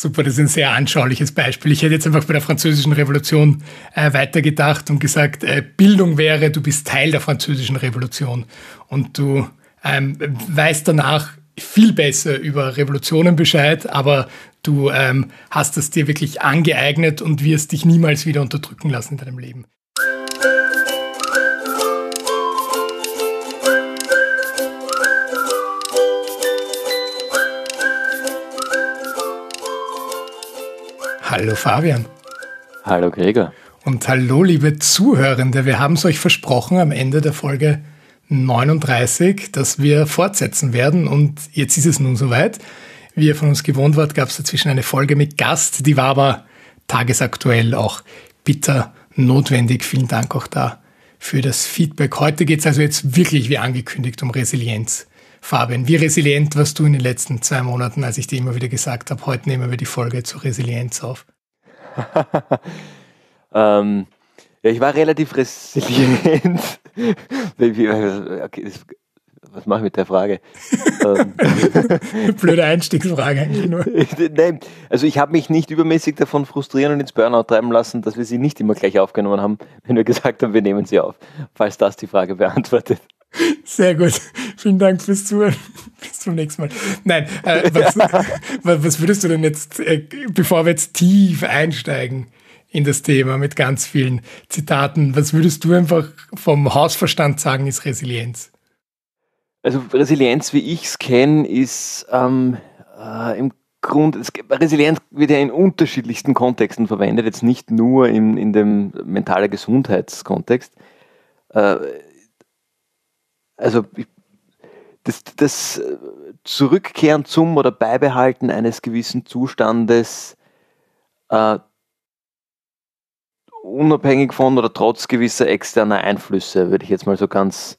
Super, das ist ein sehr anschauliches Beispiel. Ich hätte jetzt einfach bei der Französischen Revolution äh, weitergedacht und gesagt, äh, Bildung wäre, du bist Teil der Französischen Revolution und du ähm, weißt danach viel besser über Revolutionen Bescheid, aber du ähm, hast es dir wirklich angeeignet und wirst dich niemals wieder unterdrücken lassen in deinem Leben. Hallo Fabian. Hallo Gregor. Und hallo liebe Zuhörende. Wir haben es euch versprochen am Ende der Folge 39, dass wir fortsetzen werden. Und jetzt ist es nun soweit. Wie ihr von uns gewohnt wart, gab es dazwischen eine Folge mit Gast. Die war aber tagesaktuell auch bitter notwendig. Vielen Dank auch da für das Feedback. Heute geht es also jetzt wirklich, wie angekündigt, um Resilienz. Fabian, wie resilient warst du in den letzten zwei Monaten, als ich dir immer wieder gesagt habe, heute nehmen wir die Folge zur Resilienz auf? ähm, ja, ich war relativ resilient. okay, das, was mache ich mit der Frage? Ähm. Blöde Einstiegsfrage eigentlich nur. Nein, also ich habe mich nicht übermäßig davon frustrieren und ins Burnout treiben lassen, dass wir sie nicht immer gleich aufgenommen haben, wenn wir gesagt haben, wir nehmen sie auf, falls das die Frage beantwortet. Sehr gut. Vielen Dank fürs Zuhören. Bis zum nächsten Mal. Nein, äh, was, was, würdest du denn jetzt, äh, bevor wir jetzt tief einsteigen in das Thema mit ganz vielen Zitaten, was würdest du einfach vom Hausverstand sagen, ist Resilienz? Also Resilienz, wie ich es kenne, ist ähm, äh, im Grund, es, Resilienz wird ja in unterschiedlichsten Kontexten verwendet, jetzt nicht nur in, in dem mentalen Gesundheitskontext. Äh, also das, das Zurückkehren zum oder Beibehalten eines gewissen Zustandes äh, unabhängig von oder trotz gewisser externer Einflüsse, würde ich jetzt mal so ganz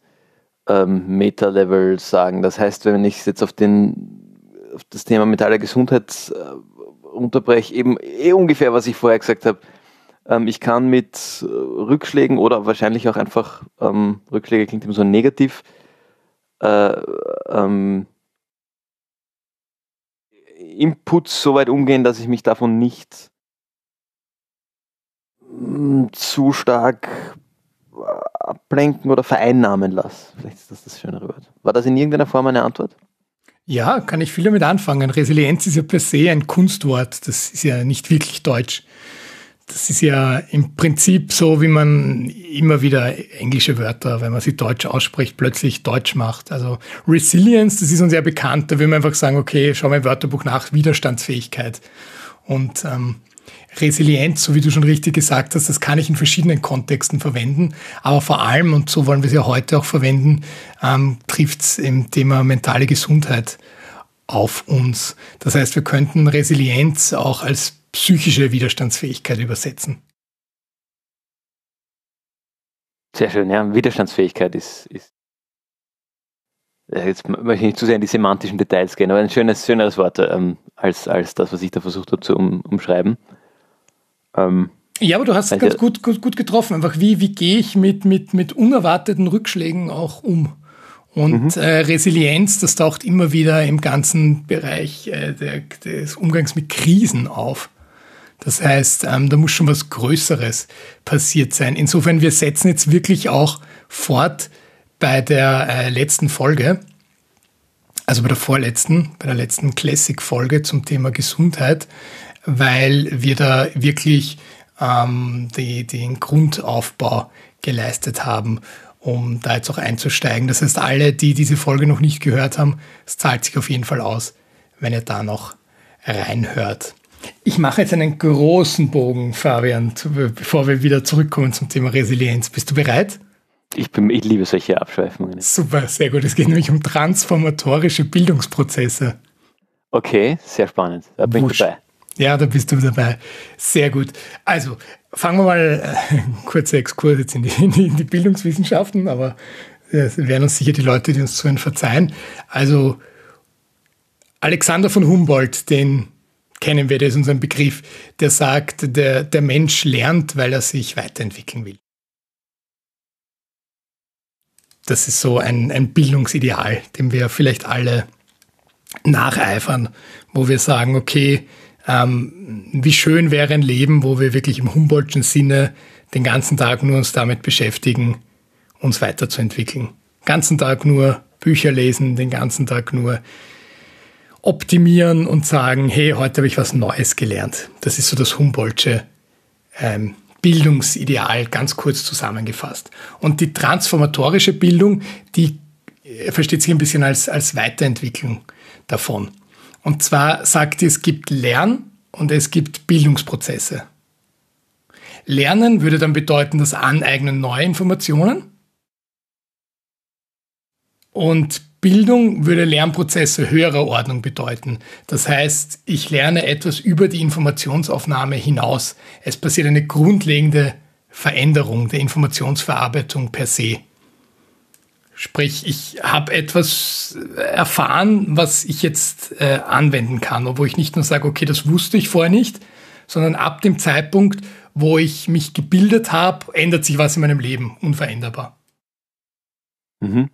ähm, Meta-Level sagen. Das heißt, wenn ich es jetzt auf, den, auf das Thema mentale Gesundheit äh, unterbreche, eben eh ungefähr, was ich vorher gesagt habe, ähm, ich kann mit äh, Rückschlägen oder wahrscheinlich auch einfach, ähm, Rückschläge klingt immer so negativ, äh, ähm, Inputs so weit umgehen, dass ich mich davon nicht mm, zu stark ablenken oder vereinnahmen lasse. Vielleicht ist das das schönere Wort. War das in irgendeiner Form eine Antwort? Ja, kann ich viel damit anfangen. Resilienz ist ja per se ein Kunstwort. Das ist ja nicht wirklich deutsch das ist ja im Prinzip so, wie man immer wieder englische Wörter, wenn man sie deutsch ausspricht, plötzlich deutsch macht. Also Resilience, das ist uns ja bekannt. Da will man einfach sagen, okay, schau mal im Wörterbuch nach, Widerstandsfähigkeit. Und ähm, Resilienz, so wie du schon richtig gesagt hast, das kann ich in verschiedenen Kontexten verwenden. Aber vor allem, und so wollen wir es ja heute auch verwenden, ähm, trifft es im Thema mentale Gesundheit auf uns. Das heißt, wir könnten Resilienz auch als psychische Widerstandsfähigkeit übersetzen. Sehr schön, ja. Widerstandsfähigkeit ist, ist jetzt möchte ich nicht zu sehr in die semantischen Details gehen, aber ein schönes, schöneres Wort ähm, als, als das, was ich da versucht habe zu um, umschreiben. Ähm, ja, aber du hast es ganz gut, gut, gut getroffen. Einfach wie, wie gehe ich mit, mit, mit unerwarteten Rückschlägen auch um? Und mhm. äh, Resilienz, das taucht immer wieder im ganzen Bereich äh, der, des Umgangs mit Krisen auf. Das heißt, ähm, da muss schon was Größeres passiert sein. Insofern, wir setzen jetzt wirklich auch fort bei der äh, letzten Folge, also bei der vorletzten, bei der letzten Classic-Folge zum Thema Gesundheit, weil wir da wirklich ähm, die, den Grundaufbau geleistet haben, um da jetzt auch einzusteigen. Das heißt, alle, die diese Folge noch nicht gehört haben, es zahlt sich auf jeden Fall aus, wenn ihr da noch reinhört. Ich mache jetzt einen großen Bogen, Fabian, bevor wir wieder zurückkommen zum Thema Resilienz. Bist du bereit? Ich, bin, ich liebe solche Abschweifungen. Super, sehr gut. Es geht nämlich um transformatorische Bildungsprozesse. Okay, sehr spannend. Da bin Wusch. ich dabei. Ja, da bist du dabei. Sehr gut. Also, fangen wir mal äh, kurzer Exkurs jetzt in die, in die, in die Bildungswissenschaften, aber es äh, werden uns sicher die Leute, die uns zuhören, verzeihen. Also, Alexander von Humboldt, den kennen wir, das ist unser Begriff, der sagt, der, der Mensch lernt, weil er sich weiterentwickeln will. Das ist so ein, ein Bildungsideal, dem wir vielleicht alle nacheifern, wo wir sagen, okay, ähm, wie schön wäre ein Leben, wo wir wirklich im Humboldtschen Sinne den ganzen Tag nur uns damit beschäftigen, uns weiterzuentwickeln. Den ganzen Tag nur Bücher lesen, den ganzen Tag nur optimieren und sagen, hey, heute habe ich was Neues gelernt. Das ist so das Humboldtsche ähm, Bildungsideal ganz kurz zusammengefasst. Und die transformatorische Bildung, die äh, versteht sich ein bisschen als, als Weiterentwicklung davon. Und zwar sagt es gibt Lern- und es gibt Bildungsprozesse. Lernen würde dann bedeuten das Aneignen neuer Informationen. Und Bildung würde Lernprozesse höherer Ordnung bedeuten. Das heißt, ich lerne etwas über die Informationsaufnahme hinaus. Es passiert eine grundlegende Veränderung der Informationsverarbeitung per se. Sprich, ich habe etwas erfahren, was ich jetzt äh, anwenden kann, obwohl ich nicht nur sage, okay, das wusste ich vorher nicht, sondern ab dem Zeitpunkt, wo ich mich gebildet habe, ändert sich was in meinem Leben, unveränderbar. Mhm.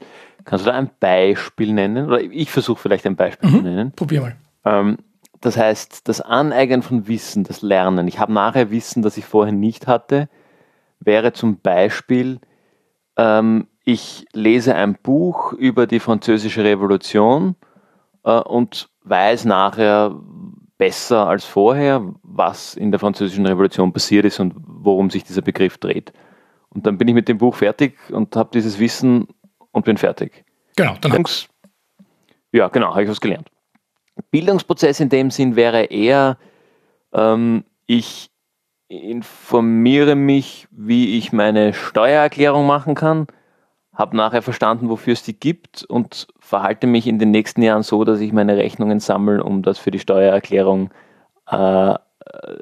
Kannst du da ein Beispiel nennen? Oder ich versuche vielleicht ein Beispiel mhm. zu nennen. Probier mal. Ähm, das heißt, das Aneignen von Wissen, das Lernen. Ich habe nachher Wissen, das ich vorher nicht hatte, wäre zum Beispiel, ähm, ich lese ein Buch über die französische Revolution äh, und weiß nachher besser als vorher, was in der französischen Revolution passiert ist und worum sich dieser Begriff dreht. Und dann bin ich mit dem Buch fertig und habe dieses Wissen und bin fertig. Genau, dann Bildungs Ja, genau, habe ich was gelernt. Bildungsprozess in dem Sinn wäre eher, ähm, ich informiere mich, wie ich meine Steuererklärung machen kann, habe nachher verstanden, wofür es die gibt und verhalte mich in den nächsten Jahren so, dass ich meine Rechnungen sammle, um das für die Steuererklärung äh,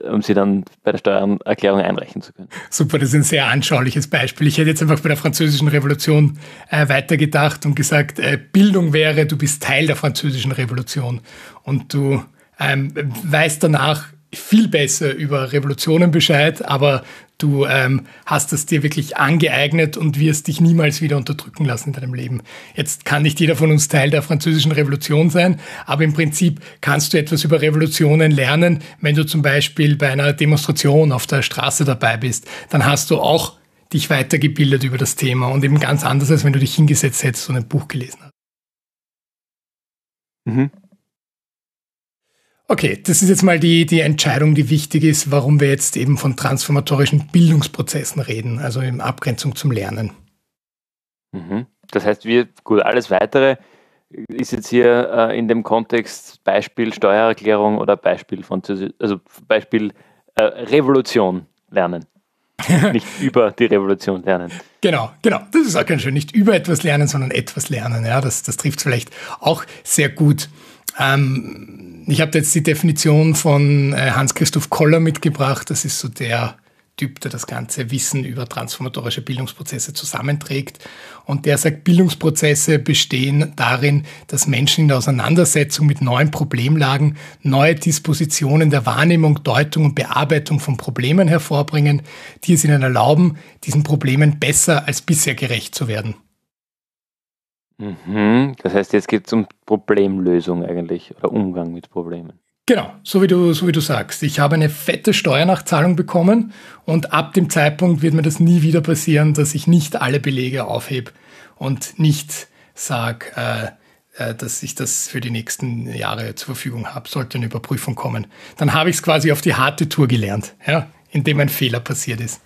um sie dann bei der Steuererklärung einreichen zu können. Super, das ist ein sehr anschauliches Beispiel. Ich hätte jetzt einfach bei der Französischen Revolution äh, weitergedacht und gesagt, äh, Bildung wäre, du bist Teil der Französischen Revolution und du ähm, weißt danach viel besser über Revolutionen Bescheid, aber du ähm, hast es dir wirklich angeeignet und wirst dich niemals wieder unterdrücken lassen in deinem Leben. Jetzt kann nicht jeder von uns Teil der französischen Revolution sein, aber im Prinzip kannst du etwas über Revolutionen lernen, wenn du zum Beispiel bei einer Demonstration auf der Straße dabei bist. Dann hast du auch dich weitergebildet über das Thema und eben ganz anders, als wenn du dich hingesetzt hättest und ein Buch gelesen hast. Mhm. Okay, das ist jetzt mal die, die Entscheidung, die wichtig ist, warum wir jetzt eben von transformatorischen Bildungsprozessen reden, also in Abgrenzung zum Lernen. Mhm. Das heißt, wir, gut, alles weitere ist jetzt hier äh, in dem Kontext Beispiel Steuererklärung oder Beispiel Französisch, also Beispiel äh, Revolution lernen. nicht über die Revolution lernen. Genau, genau. Das ist auch ganz schön. Nicht über etwas lernen, sondern etwas lernen. Ja, das, das trifft vielleicht auch sehr gut. Ähm, ich habe jetzt die Definition von äh, Hans-Christoph Koller mitgebracht. Das ist so der Typ, der das ganze Wissen über transformatorische Bildungsprozesse zusammenträgt. Und der sagt, Bildungsprozesse bestehen darin, dass Menschen in der Auseinandersetzung mit neuen Problemlagen neue Dispositionen der Wahrnehmung, Deutung und Bearbeitung von Problemen hervorbringen, die es ihnen erlauben, diesen Problemen besser als bisher gerecht zu werden. Mhm. Das heißt, jetzt geht es um Problemlösung eigentlich oder Umgang mit Problemen. Genau, so wie, du, so wie du sagst. Ich habe eine fette Steuernachzahlung bekommen und ab dem Zeitpunkt wird mir das nie wieder passieren, dass ich nicht alle Belege aufhebe und nicht sage, äh, äh, dass ich das für die nächsten Jahre zur Verfügung habe, sollte eine Überprüfung kommen. Dann habe ich es quasi auf die harte Tour gelernt, ja, indem ein Fehler passiert ist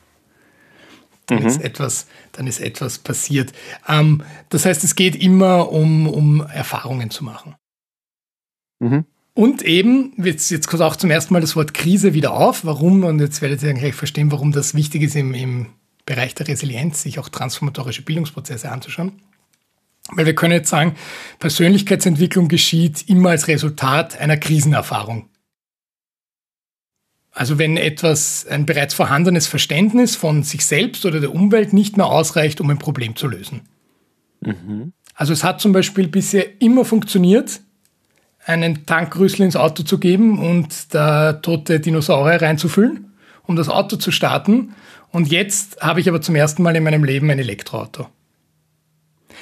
dann, mhm. ist, etwas, dann ist etwas passiert. Ähm, das heißt, es geht immer um, um Erfahrungen zu machen. Mhm. Und eben, jetzt, jetzt kommt auch zum ersten Mal das Wort Krise wieder auf. Warum? Und jetzt werdet ihr dann gleich verstehen, warum das wichtig ist im, im Bereich der Resilienz, sich auch transformatorische Bildungsprozesse anzuschauen. Weil wir können jetzt sagen, Persönlichkeitsentwicklung geschieht immer als Resultat einer Krisenerfahrung. Also wenn etwas, ein bereits vorhandenes Verständnis von sich selbst oder der Umwelt nicht mehr ausreicht, um ein Problem zu lösen. Mhm. Also es hat zum Beispiel bisher immer funktioniert, einen Tankrüssel ins Auto zu geben und da tote Dinosaurier reinzufüllen, um das Auto zu starten. Und jetzt habe ich aber zum ersten Mal in meinem Leben ein Elektroauto.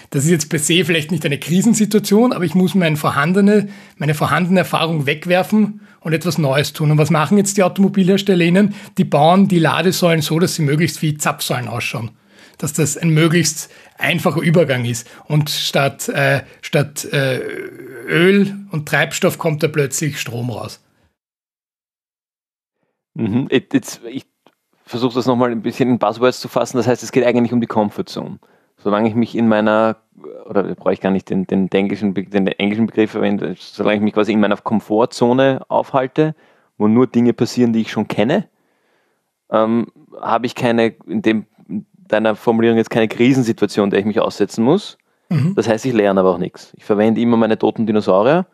Das ist jetzt per se vielleicht nicht eine Krisensituation, aber ich muss meine vorhandene, meine vorhandene Erfahrung wegwerfen und etwas Neues tun. Und was machen jetzt die AutomobilherstellerInnen? Die bauen die Ladesäulen so, dass sie möglichst wie Zapfsäulen ausschauen. Dass das ein möglichst einfacher Übergang ist. Und statt, äh, statt äh, Öl und Treibstoff kommt da plötzlich Strom raus. Mhm. Jetzt, ich versuche das nochmal ein bisschen in Buzzwords zu fassen. Das heißt, es geht eigentlich um die Comfortzone. Solange ich mich in meiner, oder brauche ich gar nicht den, den, englischen, den englischen Begriff verwenden, solange ich mich quasi in meiner Komfortzone aufhalte, wo nur Dinge passieren, die ich schon kenne, ähm, habe ich keine, in dem, deiner Formulierung jetzt keine Krisensituation, der ich mich aussetzen muss. Mhm. Das heißt, ich lerne aber auch nichts. Ich verwende immer meine toten Dinosaurier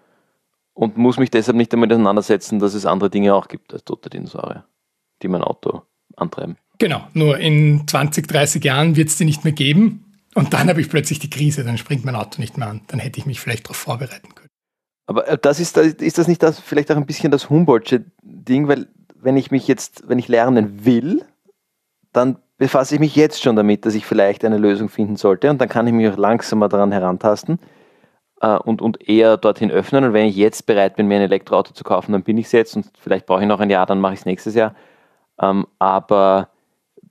und muss mich deshalb nicht damit auseinandersetzen, dass es andere Dinge auch gibt als tote Dinosaurier, die mein Auto antreiben. Genau, nur in 20, 30 Jahren wird es die nicht mehr geben und dann habe ich plötzlich die Krise, dann springt mein Auto nicht mehr an. Dann hätte ich mich vielleicht darauf vorbereiten können. Aber äh, das ist, ist das nicht das, vielleicht auch ein bisschen das Humboldtsche Ding, weil wenn ich mich jetzt, wenn ich lernen will, dann befasse ich mich jetzt schon damit, dass ich vielleicht eine Lösung finden sollte und dann kann ich mich auch langsamer daran herantasten äh, und, und eher dorthin öffnen. Und wenn ich jetzt bereit bin, mir ein Elektroauto zu kaufen, dann bin ich es jetzt und vielleicht brauche ich noch ein Jahr, dann mache ich es nächstes Jahr. Ähm, aber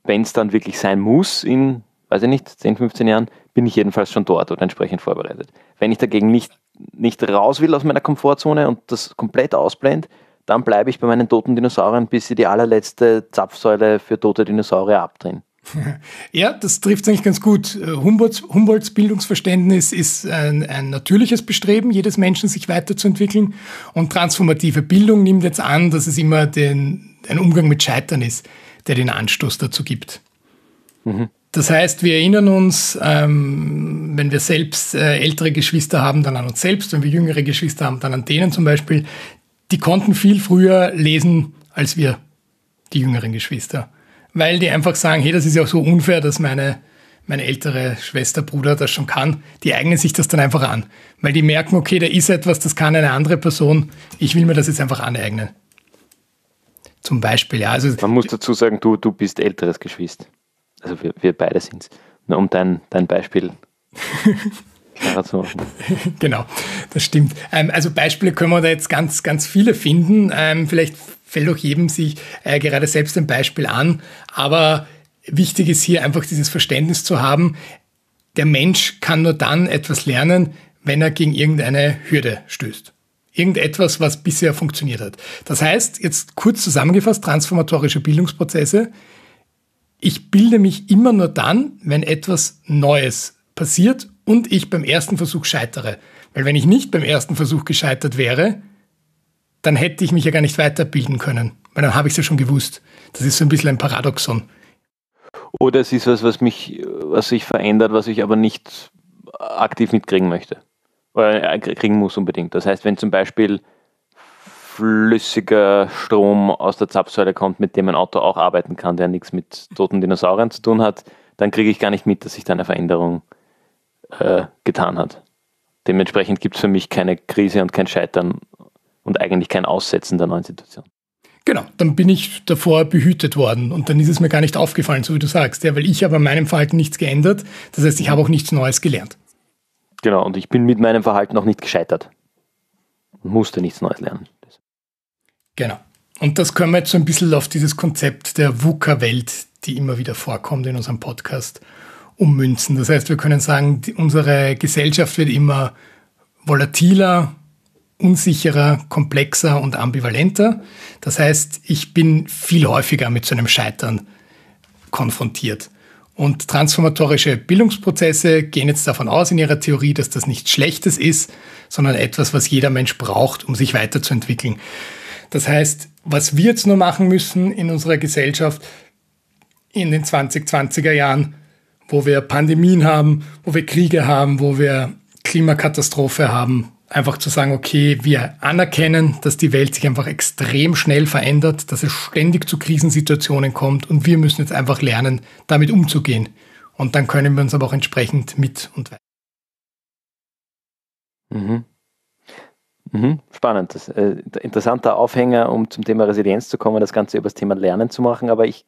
wenn es dann wirklich sein muss, in, weiß ich nicht, 10, 15 Jahren, bin ich jedenfalls schon dort oder entsprechend vorbereitet. Wenn ich dagegen nicht, nicht raus will aus meiner Komfortzone und das komplett ausblende, dann bleibe ich bei meinen toten Dinosauriern, bis sie die allerletzte Zapfsäule für tote Dinosaurier abdrehen. Ja, das trifft eigentlich ganz gut. Humboldts, Humboldts Bildungsverständnis ist ein, ein, natürliches Bestreben jedes Menschen, sich weiterzuentwickeln. Und transformative Bildung nimmt jetzt an, dass es immer den, ein Umgang mit Scheitern ist, der den Anstoß dazu gibt. Mhm. Das heißt, wir erinnern uns, ähm, wenn wir selbst äh, ältere Geschwister haben, dann an uns selbst. Wenn wir jüngere Geschwister haben, dann an denen zum Beispiel. Die konnten viel früher lesen als wir, die jüngeren Geschwister weil die einfach sagen, hey, das ist ja auch so unfair, dass meine, meine ältere Schwester, Bruder das schon kann. Die eignen sich das dann einfach an, weil die merken, okay, da ist etwas, das kann eine andere Person, ich will mir das jetzt einfach aneignen. Zum Beispiel, ja. Also, Man muss dazu sagen, du, du bist älteres Geschwister. Also wir, wir beide sind es. Nur um dein, dein Beispiel klarer zu machen. genau, das stimmt. Ähm, also Beispiele können wir da jetzt ganz, ganz viele finden. Ähm, vielleicht fällt auch jedem sich äh, gerade selbst ein Beispiel an. Aber wichtig ist hier einfach dieses Verständnis zu haben, der Mensch kann nur dann etwas lernen, wenn er gegen irgendeine Hürde stößt. Irgendetwas, was bisher funktioniert hat. Das heißt, jetzt kurz zusammengefasst, transformatorische Bildungsprozesse. Ich bilde mich immer nur dann, wenn etwas Neues passiert und ich beim ersten Versuch scheitere. Weil wenn ich nicht beim ersten Versuch gescheitert wäre, dann hätte ich mich ja gar nicht weiterbilden können, weil dann habe ich es ja schon gewusst. Das ist so ein bisschen ein Paradoxon. Oder es ist was, was mich, was sich verändert, was ich aber nicht aktiv mitkriegen möchte. Oder kriegen muss unbedingt. Das heißt, wenn zum Beispiel flüssiger Strom aus der Zapfsäule kommt, mit dem ein Auto auch arbeiten kann, der nichts mit toten Dinosauriern zu tun hat, dann kriege ich gar nicht mit, dass sich da eine Veränderung äh, getan hat. Dementsprechend gibt es für mich keine Krise und kein Scheitern und eigentlich kein Aussetzen der neuen Situation. Genau, dann bin ich davor behütet worden und dann ist es mir gar nicht aufgefallen, so wie du sagst, ja, weil ich habe an meinem Verhalten nichts geändert. Das heißt, ich habe auch nichts Neues gelernt. Genau, und ich bin mit meinem Verhalten auch nicht gescheitert und musste nichts Neues lernen. Genau. Und das können wir jetzt so ein bisschen auf dieses Konzept der VUCA-Welt, die immer wieder vorkommt in unserem Podcast, ummünzen. Das heißt, wir können sagen, die, unsere Gesellschaft wird immer volatiler, unsicherer, komplexer und ambivalenter. Das heißt, ich bin viel häufiger mit so einem Scheitern konfrontiert. Und transformatorische Bildungsprozesse gehen jetzt davon aus in ihrer Theorie, dass das nichts Schlechtes ist, sondern etwas, was jeder Mensch braucht, um sich weiterzuentwickeln. Das heißt, was wir jetzt nur machen müssen in unserer Gesellschaft in den 2020er Jahren, wo wir Pandemien haben, wo wir Kriege haben, wo wir Klimakatastrophe haben, einfach zu sagen, okay, wir anerkennen, dass die Welt sich einfach extrem schnell verändert, dass es ständig zu Krisensituationen kommt und wir müssen jetzt einfach lernen, damit umzugehen. Und dann können wir uns aber auch entsprechend mit und weiter. Mhm. Mhm. Spannend. Das, äh, interessanter Aufhänger, um zum Thema Resilienz zu kommen, das Ganze über das Thema Lernen zu machen, aber ich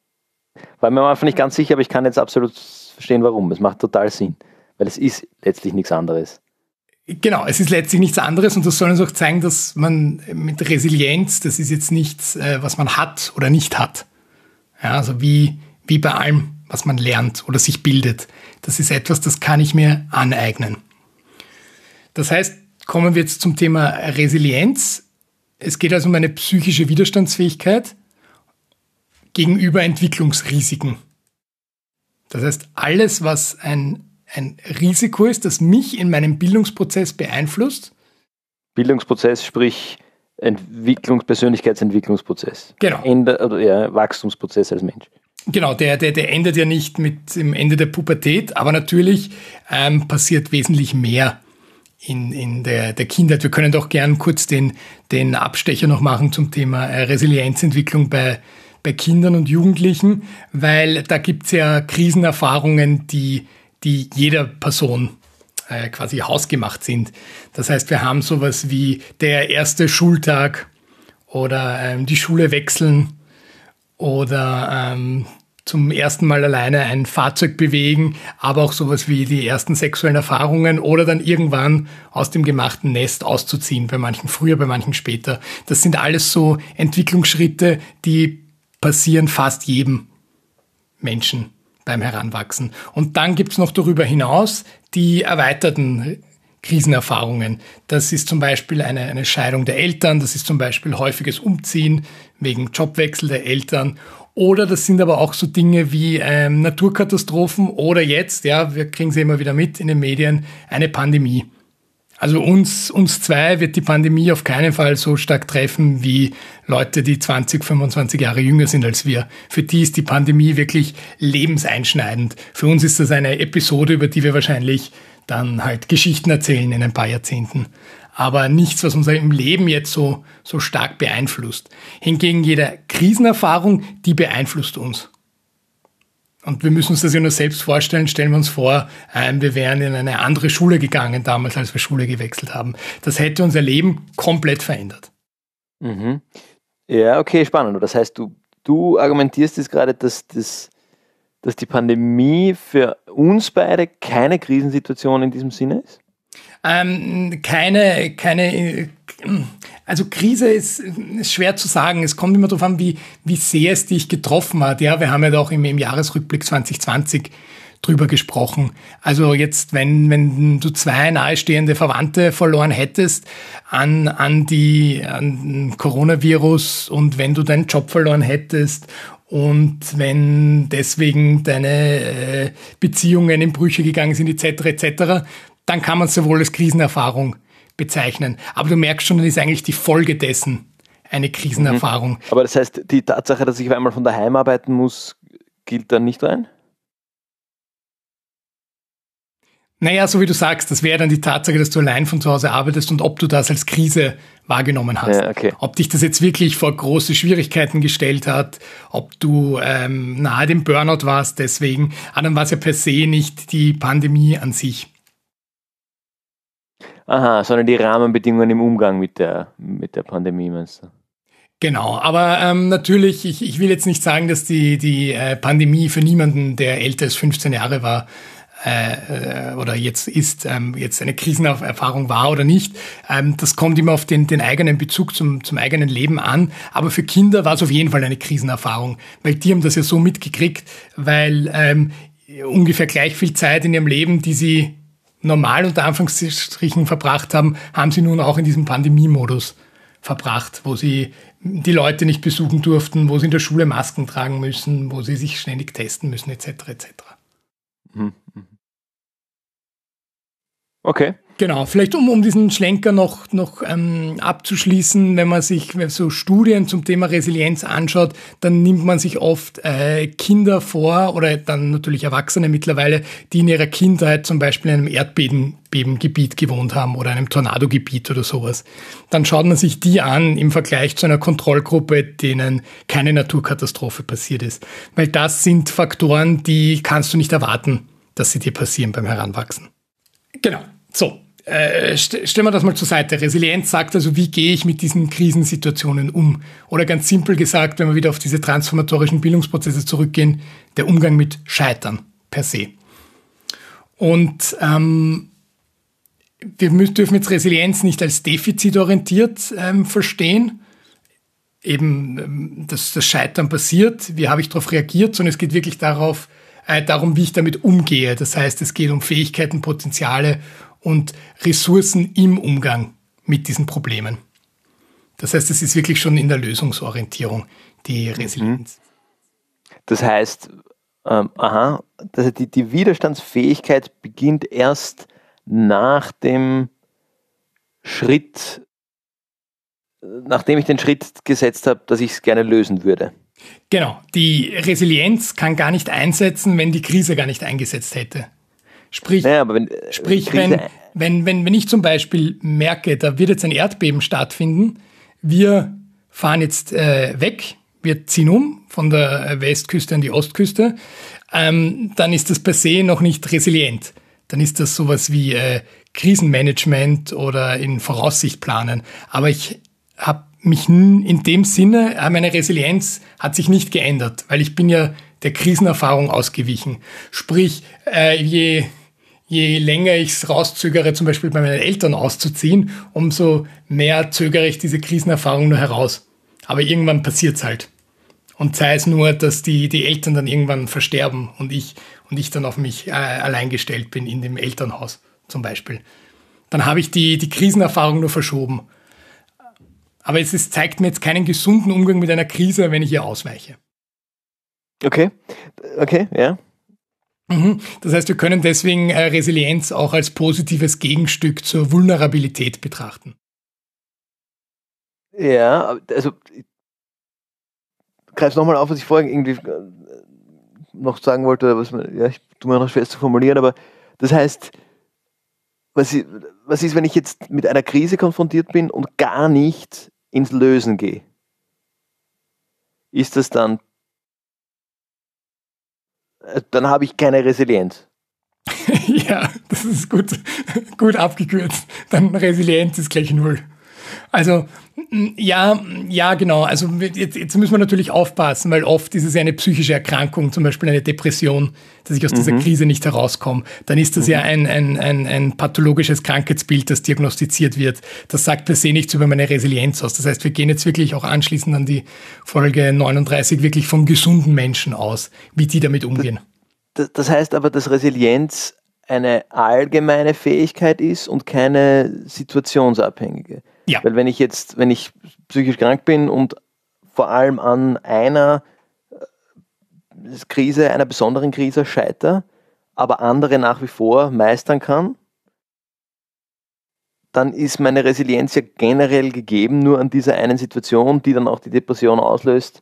war mir am Anfang nicht ganz sicher, aber ich kann jetzt absolut verstehen, warum. Es macht total Sinn. Weil es ist letztlich nichts anderes. Genau, es ist letztlich nichts anderes und das soll uns auch zeigen, dass man mit Resilienz, das ist jetzt nichts, äh, was man hat oder nicht hat. Ja, also wie, wie bei allem, was man lernt oder sich bildet. Das ist etwas, das kann ich mir aneignen. Das heißt, kommen wir jetzt zum Thema Resilienz. Es geht also um eine psychische Widerstandsfähigkeit gegenüber Entwicklungsrisiken. Das heißt, alles, was ein ein Risiko ist, das mich in meinem Bildungsprozess beeinflusst. Bildungsprozess, sprich Entwicklungs Persönlichkeitsentwicklungsprozess. Genau. Ende, oder ja, Wachstumsprozess als Mensch. Genau, der, der, der endet ja nicht mit dem Ende der Pubertät, aber natürlich ähm, passiert wesentlich mehr in, in der, der Kindheit. Wir können doch gern kurz den, den Abstecher noch machen zum Thema äh, Resilienzentwicklung bei, bei Kindern und Jugendlichen, weil da gibt es ja Krisenerfahrungen, die die jeder Person äh, quasi hausgemacht sind. Das heißt, wir haben sowas wie der erste Schultag oder ähm, die Schule wechseln oder ähm, zum ersten Mal alleine ein Fahrzeug bewegen, aber auch sowas wie die ersten sexuellen Erfahrungen oder dann irgendwann aus dem gemachten Nest auszuziehen, bei manchen früher, bei manchen später. Das sind alles so Entwicklungsschritte, die passieren fast jedem Menschen beim Heranwachsen. Und dann gibt's noch darüber hinaus die erweiterten Krisenerfahrungen. Das ist zum Beispiel eine, eine Scheidung der Eltern, das ist zum Beispiel häufiges Umziehen wegen Jobwechsel der Eltern. Oder das sind aber auch so Dinge wie ähm, Naturkatastrophen oder jetzt, ja, wir kriegen sie immer wieder mit in den Medien, eine Pandemie. Also uns, uns zwei wird die Pandemie auf keinen Fall so stark treffen wie Leute, die 20, 25 Jahre jünger sind als wir. Für die ist die Pandemie wirklich lebenseinschneidend. Für uns ist das eine Episode, über die wir wahrscheinlich dann halt Geschichten erzählen in ein paar Jahrzehnten. Aber nichts, was unser Leben jetzt so, so stark beeinflusst. Hingegen jede Krisenerfahrung, die beeinflusst uns. Und wir müssen uns das ja nur selbst vorstellen. Stellen wir uns vor, ähm, wir wären in eine andere Schule gegangen damals, als wir Schule gewechselt haben. Das hätte unser Leben komplett verändert. Mhm. Ja, okay, spannend. Das heißt, du, du argumentierst jetzt gerade, dass, dass, dass die Pandemie für uns beide keine Krisensituation in diesem Sinne ist? Ähm, keine, keine, also Krise ist, ist, schwer zu sagen. Es kommt immer darauf an, wie, wie sehr es dich getroffen hat. Ja, wir haben ja auch im, im Jahresrückblick 2020 drüber gesprochen. Also jetzt, wenn, wenn du zwei nahestehende Verwandte verloren hättest an, an die an Coronavirus und wenn du deinen Job verloren hättest und wenn deswegen deine äh, Beziehungen in Brüche gegangen sind etc. etc., dann kann man es sowohl als Krisenerfahrung bezeichnen. Aber du merkst schon, dann ist eigentlich die Folge dessen eine Krisenerfahrung. Mhm. Aber das heißt, die Tatsache, dass ich einmal von daheim arbeiten muss, gilt dann nicht rein? Naja, so wie du sagst, das wäre dann die Tatsache, dass du allein von zu Hause arbeitest und ob du das als Krise wahrgenommen hast. Ja, okay. Ob dich das jetzt wirklich vor große Schwierigkeiten gestellt hat, ob du ähm, nahe dem Burnout warst deswegen. Aber dann war es ja per se nicht die Pandemie an sich. Aha, sondern die Rahmenbedingungen im Umgang mit der, mit der Pandemie, meinst du? Genau, aber ähm, natürlich, ich, ich will jetzt nicht sagen, dass die, die äh, Pandemie für niemanden, der älter als 15 Jahre war, äh, äh, oder jetzt ist, ähm, jetzt eine Krisenerfahrung war oder nicht. Ähm, das kommt immer auf den, den eigenen Bezug zum, zum eigenen Leben an. Aber für Kinder war es auf jeden Fall eine Krisenerfahrung, weil die haben das ja so mitgekriegt, weil ähm, ungefähr gleich viel Zeit in ihrem Leben, die sie normal unter Anführungsstrichen verbracht haben, haben sie nun auch in diesem Pandemiemodus verbracht, wo sie die Leute nicht besuchen durften, wo sie in der Schule Masken tragen müssen, wo sie sich ständig testen müssen, etc. etc. Mhm, mhm. Okay. Genau, vielleicht um, um diesen Schlenker noch, noch ähm, abzuschließen, wenn man sich so Studien zum Thema Resilienz anschaut, dann nimmt man sich oft äh, Kinder vor oder dann natürlich Erwachsene mittlerweile, die in ihrer Kindheit zum Beispiel in einem Erdbebengebiet gewohnt haben oder einem Tornadogebiet oder sowas. Dann schaut man sich die an im Vergleich zu einer Kontrollgruppe, denen keine Naturkatastrophe passiert ist. Weil das sind Faktoren, die kannst du nicht erwarten, dass sie dir passieren beim Heranwachsen. Genau. So, äh, st stellen wir das mal zur Seite. Resilienz sagt also, wie gehe ich mit diesen Krisensituationen um? Oder ganz simpel gesagt, wenn wir wieder auf diese transformatorischen Bildungsprozesse zurückgehen, der Umgang mit Scheitern per se. Und ähm, wir dürfen jetzt Resilienz nicht als defizitorientiert ähm, verstehen. Eben, ähm, dass das Scheitern passiert, wie habe ich darauf reagiert, sondern es geht wirklich darauf, äh, darum, wie ich damit umgehe. Das heißt, es geht um Fähigkeiten, Potenziale und Ressourcen im Umgang mit diesen Problemen. Das heißt, es ist wirklich schon in der Lösungsorientierung, die mhm. Resilienz. Das heißt, ähm, aha, heißt, die, die Widerstandsfähigkeit beginnt erst nach dem Schritt, nachdem ich den Schritt gesetzt habe, dass ich es gerne lösen würde. Genau, die Resilienz kann gar nicht einsetzen, wenn die Krise gar nicht eingesetzt hätte. Sprich, naja, wenn, äh, sprich wenn, wenn, wenn, wenn ich zum Beispiel merke, da wird jetzt ein Erdbeben stattfinden, wir fahren jetzt äh, weg, wir ziehen um von der Westküste an die Ostküste, ähm, dann ist das per se noch nicht resilient. Dann ist das sowas wie äh, Krisenmanagement oder in Voraussicht planen. Aber ich habe mich in dem Sinne, äh, meine Resilienz hat sich nicht geändert, weil ich bin ja der Krisenerfahrung ausgewichen. Sprich, äh, je, je länger ich es rauszögere, zum Beispiel bei meinen Eltern auszuziehen, umso mehr zögere ich diese Krisenerfahrung nur heraus. Aber irgendwann passiert's halt. Und sei es nur, dass die, die Eltern dann irgendwann versterben und ich, und ich dann auf mich äh, allein gestellt bin in dem Elternhaus zum Beispiel. Dann habe ich die, die Krisenerfahrung nur verschoben. Aber es ist, zeigt mir jetzt keinen gesunden Umgang mit einer Krise, wenn ich ihr ausweiche. Okay, okay, ja. Mhm. Das heißt, wir können deswegen äh, Resilienz auch als positives Gegenstück zur Vulnerabilität betrachten. Ja, also greif nochmal auf, was ich vorhin irgendwie äh, noch sagen wollte, was man, ja, ich tue mir noch schwer zu formulieren, aber das heißt, was, ist, was ist, wenn ich jetzt mit einer Krise konfrontiert bin und gar nicht ins Lösen gehe? Ist das dann, dann habe ich keine Resilienz. ja, das ist gut, gut abgekürzt. Dann Resilienz ist gleich null. Also ja, ja, genau. Also jetzt, jetzt müssen wir natürlich aufpassen, weil oft ist es ja eine psychische Erkrankung, zum Beispiel eine Depression, dass ich aus mhm. dieser Krise nicht herauskomme. Dann ist das mhm. ja ein, ein, ein, ein pathologisches Krankheitsbild, das diagnostiziert wird. Das sagt per se nichts über meine Resilienz aus. Das heißt, wir gehen jetzt wirklich auch anschließend an die Folge 39 wirklich vom gesunden Menschen aus, wie die damit umgehen. Das, das heißt aber, dass Resilienz eine allgemeine Fähigkeit ist und keine situationsabhängige. Ja. Weil wenn ich jetzt, wenn ich psychisch krank bin und vor allem an einer äh, Krise, einer besonderen Krise scheitere, aber andere nach wie vor meistern kann, dann ist meine Resilienz ja generell gegeben, nur an dieser einen Situation, die dann auch die Depression auslöst,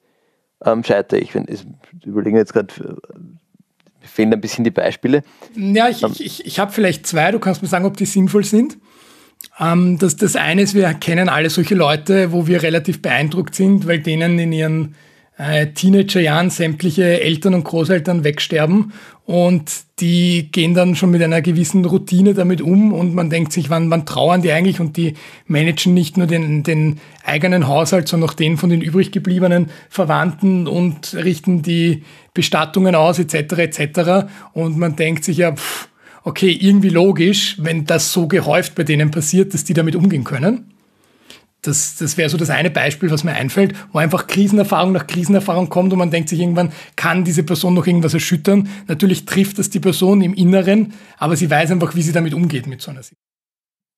ähm, scheitere ich. Wenn, ich überlege jetzt gerade, mir fehlen ein bisschen die Beispiele. Ja, ich, ich, ich habe vielleicht zwei, du kannst mir sagen, ob die sinnvoll sind. Ähm, das, das eine ist, wir kennen alle solche Leute, wo wir relativ beeindruckt sind, weil denen in ihren äh, Teenagerjahren sämtliche Eltern und Großeltern wegsterben und die gehen dann schon mit einer gewissen Routine damit um und man denkt sich, wann, wann trauern die eigentlich und die managen nicht nur den, den eigenen Haushalt, sondern auch den von den übrig gebliebenen Verwandten und richten die Bestattungen aus etc. etc. Und man denkt sich ja, pff, okay, irgendwie logisch, wenn das so gehäuft bei denen passiert, dass die damit umgehen können. Das, das wäre so das eine Beispiel, was mir einfällt, wo einfach Krisenerfahrung nach Krisenerfahrung kommt und man denkt sich irgendwann, kann diese Person noch irgendwas erschüttern? Natürlich trifft das die Person im Inneren, aber sie weiß einfach, wie sie damit umgeht mit so einer Situation.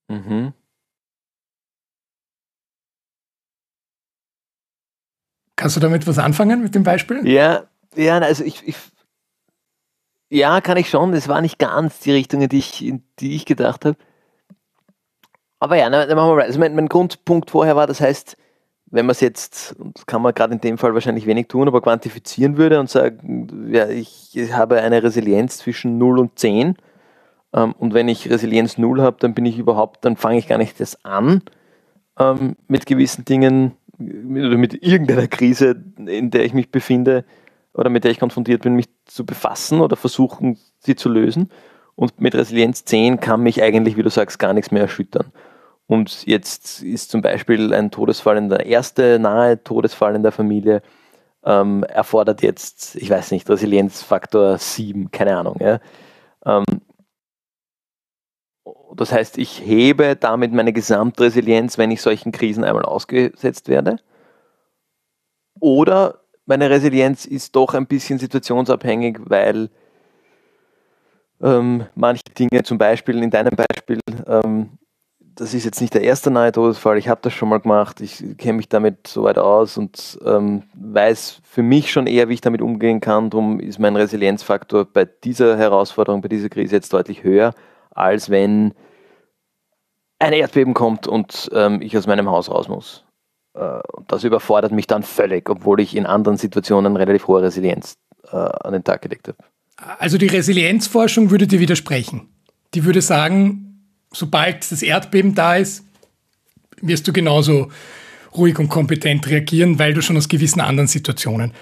Mhm. Kannst du damit was anfangen mit dem Beispiel? Ja, ja, also ich, ich ja, kann ich schon. Es war nicht ganz die Richtung, in die ich, in die ich gedacht habe. Aber ja, dann machen wir Also mein, mein Grundpunkt vorher war, das heißt, wenn man es jetzt, das kann man gerade in dem Fall wahrscheinlich wenig tun, aber quantifizieren würde und sagen, ja, ich habe eine Resilienz zwischen 0 und 10. Ähm, und wenn ich Resilienz 0 habe, dann bin ich überhaupt, dann fange ich gar nicht das an, ähm, mit gewissen Dingen oder mit irgendeiner Krise, in der ich mich befinde, oder mit der ich konfrontiert bin, mich zu befassen oder versuchen, sie zu lösen. Und mit Resilienz 10 kann mich eigentlich, wie du sagst, gar nichts mehr erschüttern. Und jetzt ist zum Beispiel ein Todesfall in der erste nahe Todesfall in der Familie ähm, erfordert jetzt, ich weiß nicht, Resilienzfaktor 7, keine Ahnung. Ja. Ähm, Das heißt, ich hebe damit meine Gesamtresilienz, wenn ich solchen Krisen einmal ausgesetzt werde. Oder meine Resilienz ist doch ein bisschen situationsabhängig, weil ähm, manche Dinge, zum Beispiel in deinem Beispiel, ähm, das ist jetzt nicht der erste nahe Todesfall, ich habe das schon mal gemacht, ich kenne mich damit soweit aus und ähm, weiß für mich schon eher, wie ich damit umgehen kann. Darum ist mein Resilienzfaktor bei dieser Herausforderung, bei dieser Krise jetzt deutlich höher, als wenn ein Erdbeben kommt und ähm, ich aus meinem Haus raus muss. Äh, das überfordert mich dann völlig, obwohl ich in anderen Situationen relativ hohe Resilienz äh, an den Tag gelegt habe. Also die Resilienzforschung würde dir widersprechen. Die würde sagen, sobald das Erdbeben da ist, wirst du genauso ruhig und kompetent reagieren, weil du schon aus gewissen anderen Situationen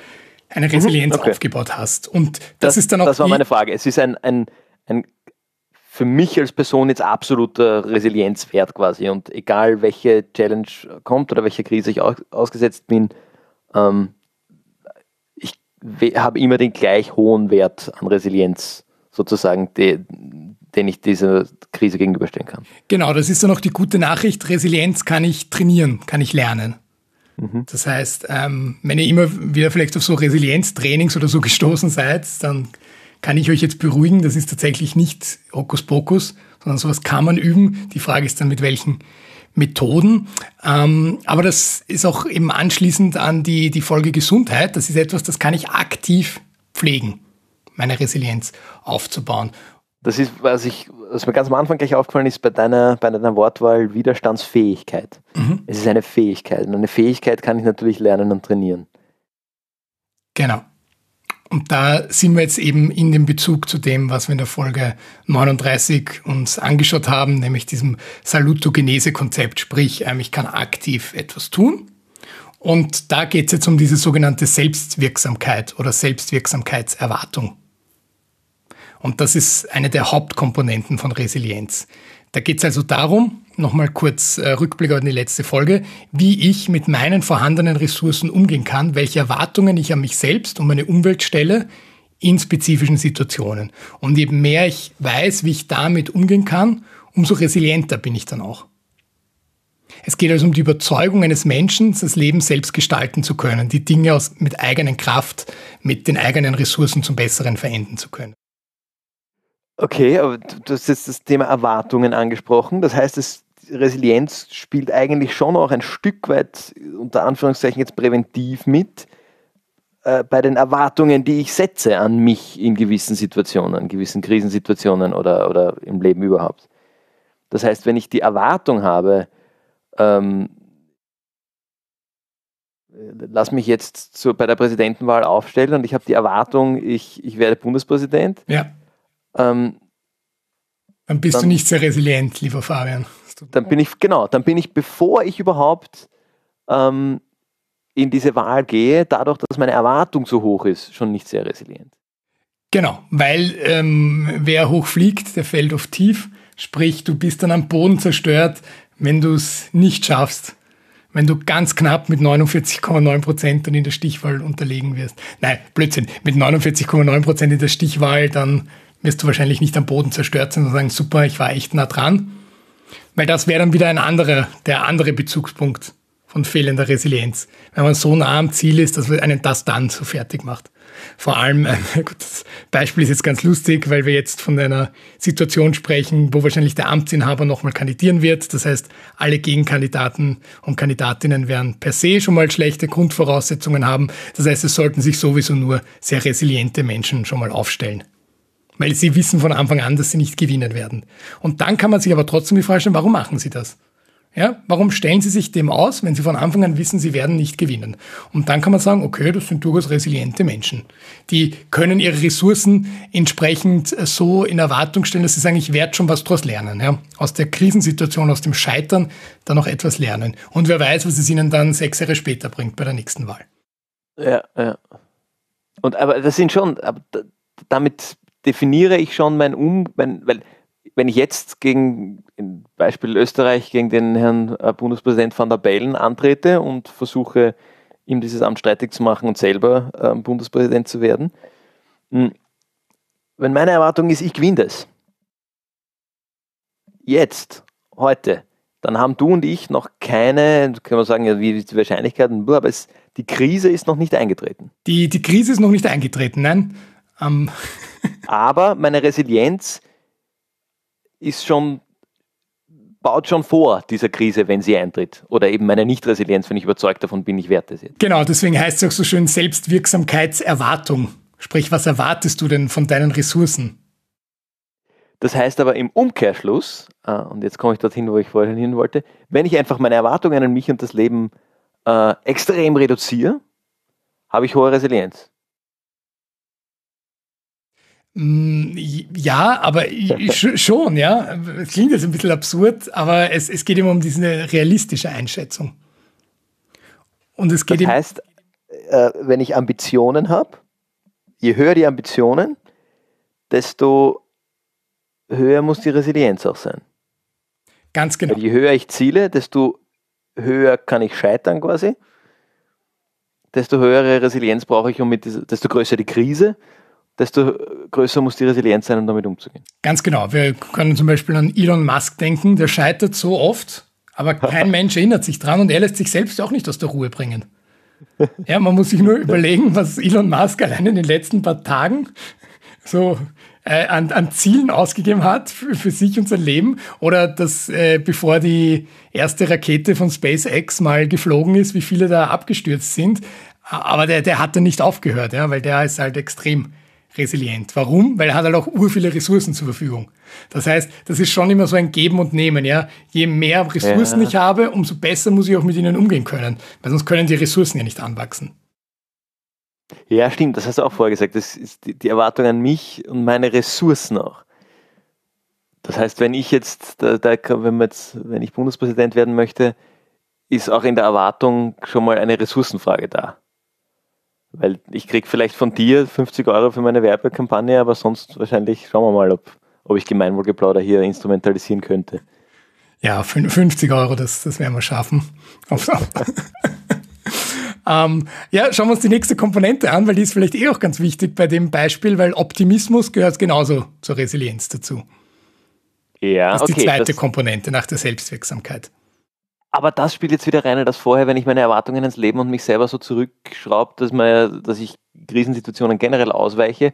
eine mhm, Resilienz okay. aufgebaut hast. Und das, das, ist dann auch. Das war meine Frage. Es ist ein, ein, ein für mich als Person jetzt absoluter Resilienzwert quasi. Und egal welche Challenge kommt oder welche Krise ich ausgesetzt bin, ähm, ich habe immer den gleich hohen Wert an Resilienz sozusagen, die, den ich dieser Krise gegenüberstellen kann. Genau, das ist dann auch die gute Nachricht. Resilienz kann ich trainieren, kann ich lernen. Mhm. Das heißt, ähm, wenn ihr immer wieder vielleicht auf so Resilienztrainings oder so gestoßen seid, dann kann ich euch jetzt beruhigen, das ist tatsächlich nicht Hokuspokus, sondern sowas kann man üben. Die Frage ist dann, mit welchen Methoden. Ähm, aber das ist auch eben anschließend an die, die Folge Gesundheit. Das ist etwas, das kann ich aktiv pflegen, meine Resilienz aufzubauen. Das ist, was ich, was mir ganz am Anfang gleich aufgefallen ist bei deiner, bei deiner Wortwahl, Widerstandsfähigkeit. Mhm. Es ist eine Fähigkeit. Und eine Fähigkeit kann ich natürlich lernen und trainieren. Genau. Und da sind wir jetzt eben in dem Bezug zu dem, was wir in der Folge 39 uns angeschaut haben, nämlich diesem Salutogenese-Konzept, sprich, ähm, ich kann aktiv etwas tun. Und da geht es jetzt um diese sogenannte Selbstwirksamkeit oder Selbstwirksamkeitserwartung. Und das ist eine der Hauptkomponenten von Resilienz. Da geht es also darum, nochmal kurz äh, Rückblick auf die letzte Folge, wie ich mit meinen vorhandenen Ressourcen umgehen kann, welche Erwartungen ich an mich selbst und meine Umwelt stelle in spezifischen Situationen. Und je mehr ich weiß, wie ich damit umgehen kann, umso resilienter bin ich dann auch. Es geht also um die Überzeugung eines Menschen, das Leben selbst gestalten zu können, die Dinge aus, mit eigenen Kraft, mit den eigenen Ressourcen zum Besseren verändern zu können. Okay, aber du hast jetzt das Thema Erwartungen angesprochen. Das heißt, das Resilienz spielt eigentlich schon auch ein Stück weit, unter Anführungszeichen jetzt präventiv mit, äh, bei den Erwartungen, die ich setze an mich in gewissen Situationen, in gewissen Krisensituationen oder, oder im Leben überhaupt. Das heißt, wenn ich die Erwartung habe, ähm, lass mich jetzt so bei der Präsidentenwahl aufstellen und ich habe die Erwartung, ich, ich werde Bundespräsident. Ja ähm, dann bist dann, du nicht sehr resilient, lieber Fabian. Dann bin ich, genau, dann bin ich, bevor ich überhaupt ähm, in diese Wahl gehe, dadurch, dass meine Erwartung so hoch ist, schon nicht sehr resilient. Genau, weil ähm, wer hoch fliegt, der fällt oft tief. Sprich, du bist dann am Boden zerstört, wenn du es nicht schaffst. Wenn du ganz knapp mit 49,9 Prozent dann in der Stichwahl unterlegen wirst. Nein, Blödsinn. Mit 49,9 Prozent in der Stichwahl dann wirst du wahrscheinlich nicht am Boden zerstört sein und sagen, super, ich war echt nah dran. Weil das wäre dann wieder ein anderer, der andere Bezugspunkt von fehlender Resilienz. Wenn man so nah am Ziel ist, dass man einen das dann so fertig macht. Vor allem, äh, gut, das Beispiel ist jetzt ganz lustig, weil wir jetzt von einer Situation sprechen, wo wahrscheinlich der Amtsinhaber nochmal kandidieren wird. Das heißt, alle Gegenkandidaten und Kandidatinnen werden per se schon mal schlechte Grundvoraussetzungen haben. Das heißt, es sollten sich sowieso nur sehr resiliente Menschen schon mal aufstellen weil sie wissen von Anfang an, dass sie nicht gewinnen werden. Und dann kann man sich aber trotzdem die Frage stellen, warum machen sie das? Ja, warum stellen sie sich dem aus, wenn sie von Anfang an wissen, sie werden nicht gewinnen? Und dann kann man sagen, okay, das sind durchaus resiliente Menschen. Die können ihre Ressourcen entsprechend so in Erwartung stellen, dass sie sagen, ich werde schon was daraus lernen. Ja? Aus der Krisensituation, aus dem Scheitern, dann noch etwas lernen. Und wer weiß, was es ihnen dann sechs Jahre später bringt bei der nächsten Wahl. Ja, ja. Und aber das sind schon, damit definiere ich schon mein Um, mein, weil wenn ich jetzt gegen, Beispiel Österreich, gegen den Herrn äh, Bundespräsident van der Bellen antrete und versuche, ihm dieses Amt streitig zu machen und selber äh, Bundespräsident zu werden, hm, wenn meine Erwartung ist, ich gewinne das, jetzt, heute, dann haben du und ich noch keine, kann man sagen, wie die Wahrscheinlichkeiten, aber es, die Krise ist noch nicht eingetreten. Die, die Krise ist noch nicht eingetreten, nein. Um. aber meine Resilienz ist schon, baut schon vor dieser Krise, wenn sie eintritt. Oder eben meine Nicht-Resilienz, wenn ich überzeugt davon bin, ich werde es jetzt. Genau, deswegen heißt es auch so schön Selbstwirksamkeitserwartung. Sprich, was erwartest du denn von deinen Ressourcen? Das heißt aber im Umkehrschluss, äh, und jetzt komme ich dorthin, wo ich vorhin hin wollte, wenn ich einfach meine Erwartungen an mich und das Leben äh, extrem reduziere, habe ich hohe Resilienz. Mm, ja, aber schon, ja. Es klingt jetzt ein bisschen absurd, aber es, es geht immer um diese realistische Einschätzung. Und es geht das heißt, äh, wenn ich Ambitionen habe, je höher die Ambitionen, desto höher muss die Resilienz auch sein. Ganz genau. Weil je höher ich ziele, desto höher kann ich scheitern quasi. Desto höhere Resilienz brauche ich, um mit dieser, desto größer die Krise, desto größer muss die Resilienz sein, um damit umzugehen. Ganz genau. Wir können zum Beispiel an Elon Musk denken, der scheitert so oft, aber kein Mensch erinnert sich dran und er lässt sich selbst auch nicht aus der Ruhe bringen. Ja, man muss sich nur überlegen, was Elon Musk allein in den letzten paar Tagen so äh, an, an Zielen ausgegeben hat für, für, sich und sein Leben oder dass äh, bevor die erste Rakete von SpaceX mal geflogen ist, wie viele da abgestürzt sind. Aber der, der hat dann nicht aufgehört, ja, weil der ist halt extrem resilient. Warum? Weil er hat halt auch ur viele Ressourcen zur Verfügung. Das heißt, das ist schon immer so ein Geben und Nehmen, ja. Je mehr Ressourcen ja. ich habe, umso besser muss ich auch mit ihnen umgehen können, weil sonst können die Ressourcen ja nicht anwachsen. Ja, stimmt, das hast du auch vorher gesagt. Das ist die, Erwartung an mich und meine Ressourcen auch. Das heißt, wenn ich jetzt, da, da, wenn, jetzt, wenn ich Bundespräsident werden möchte, ist auch in der Erwartung schon mal eine Ressourcenfrage da. Weil ich kriege vielleicht von dir 50 Euro für meine Werbekampagne, aber sonst wahrscheinlich schauen wir mal, ob, ob ich Gemeinwohlgeplauder hier instrumentalisieren könnte. Ja, 50 Euro, das, das werden wir schaffen. Ähm, ja, schauen wir uns die nächste Komponente an, weil die ist vielleicht eh auch ganz wichtig bei dem Beispiel, weil Optimismus gehört genauso zur Resilienz dazu. Ja, das ist okay, die zweite Komponente nach der Selbstwirksamkeit. Aber das spielt jetzt wieder rein, dass vorher, wenn ich meine Erwartungen ins Leben und mich selber so zurückschraube, dass, dass ich Krisensituationen generell ausweiche,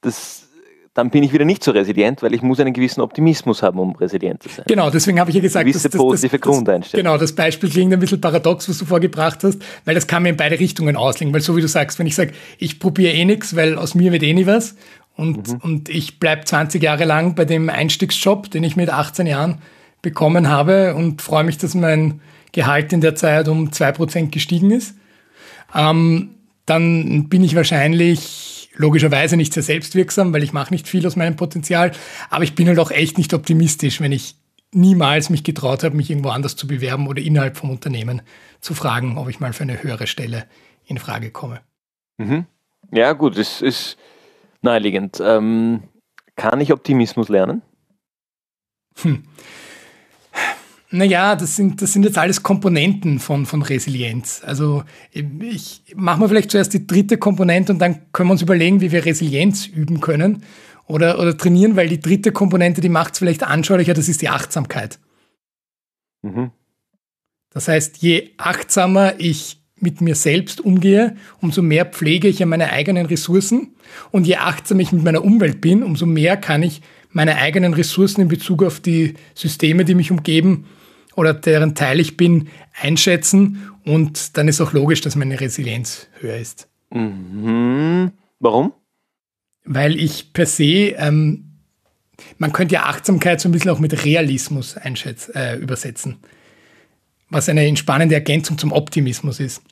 das dann bin ich wieder nicht so resilient, weil ich muss einen gewissen Optimismus haben, um resilient zu sein. Genau, deswegen habe ich ja gesagt, gewisse das, positive das, Grundeinstellung. Genau, das Beispiel klingt ein bisschen paradox, was du vorgebracht hast, weil das kann mir in beide Richtungen auslegen. Weil so wie du sagst, wenn ich sage, ich probiere eh nichts, weil aus mir wird eh nie was und, mhm. und ich bleibe 20 Jahre lang bei dem Einstiegsjob, den ich mit 18 Jahren bekommen habe und freue mich, dass mein Gehalt in der Zeit um 2% gestiegen ist, ähm, dann bin ich wahrscheinlich logischerweise nicht sehr selbstwirksam, weil ich mache nicht viel aus meinem Potenzial, aber ich bin halt auch echt nicht optimistisch, wenn ich niemals mich getraut habe, mich irgendwo anders zu bewerben oder innerhalb vom Unternehmen zu fragen, ob ich mal für eine höhere Stelle in Frage komme. Mhm. Ja, gut, es ist naheliegend. Ähm, kann ich Optimismus lernen? Hm. Naja, das sind, das sind jetzt alles Komponenten von, von Resilienz. Also ich mache mal vielleicht zuerst die dritte Komponente und dann können wir uns überlegen, wie wir Resilienz üben können oder, oder trainieren, weil die dritte Komponente, die macht es vielleicht anschaulicher, das ist die Achtsamkeit. Mhm. Das heißt, je achtsamer ich mit mir selbst umgehe, umso mehr pflege ich ja meine eigenen Ressourcen. Und je achtsamer ich mit meiner Umwelt bin, umso mehr kann ich meine eigenen Ressourcen in Bezug auf die Systeme, die mich umgeben, oder deren Teil ich bin, einschätzen und dann ist auch logisch, dass meine Resilienz höher ist. Mhm. Warum? Weil ich per se, ähm, man könnte ja Achtsamkeit so ein bisschen auch mit Realismus äh, übersetzen, was eine entspannende Ergänzung zum Optimismus ist.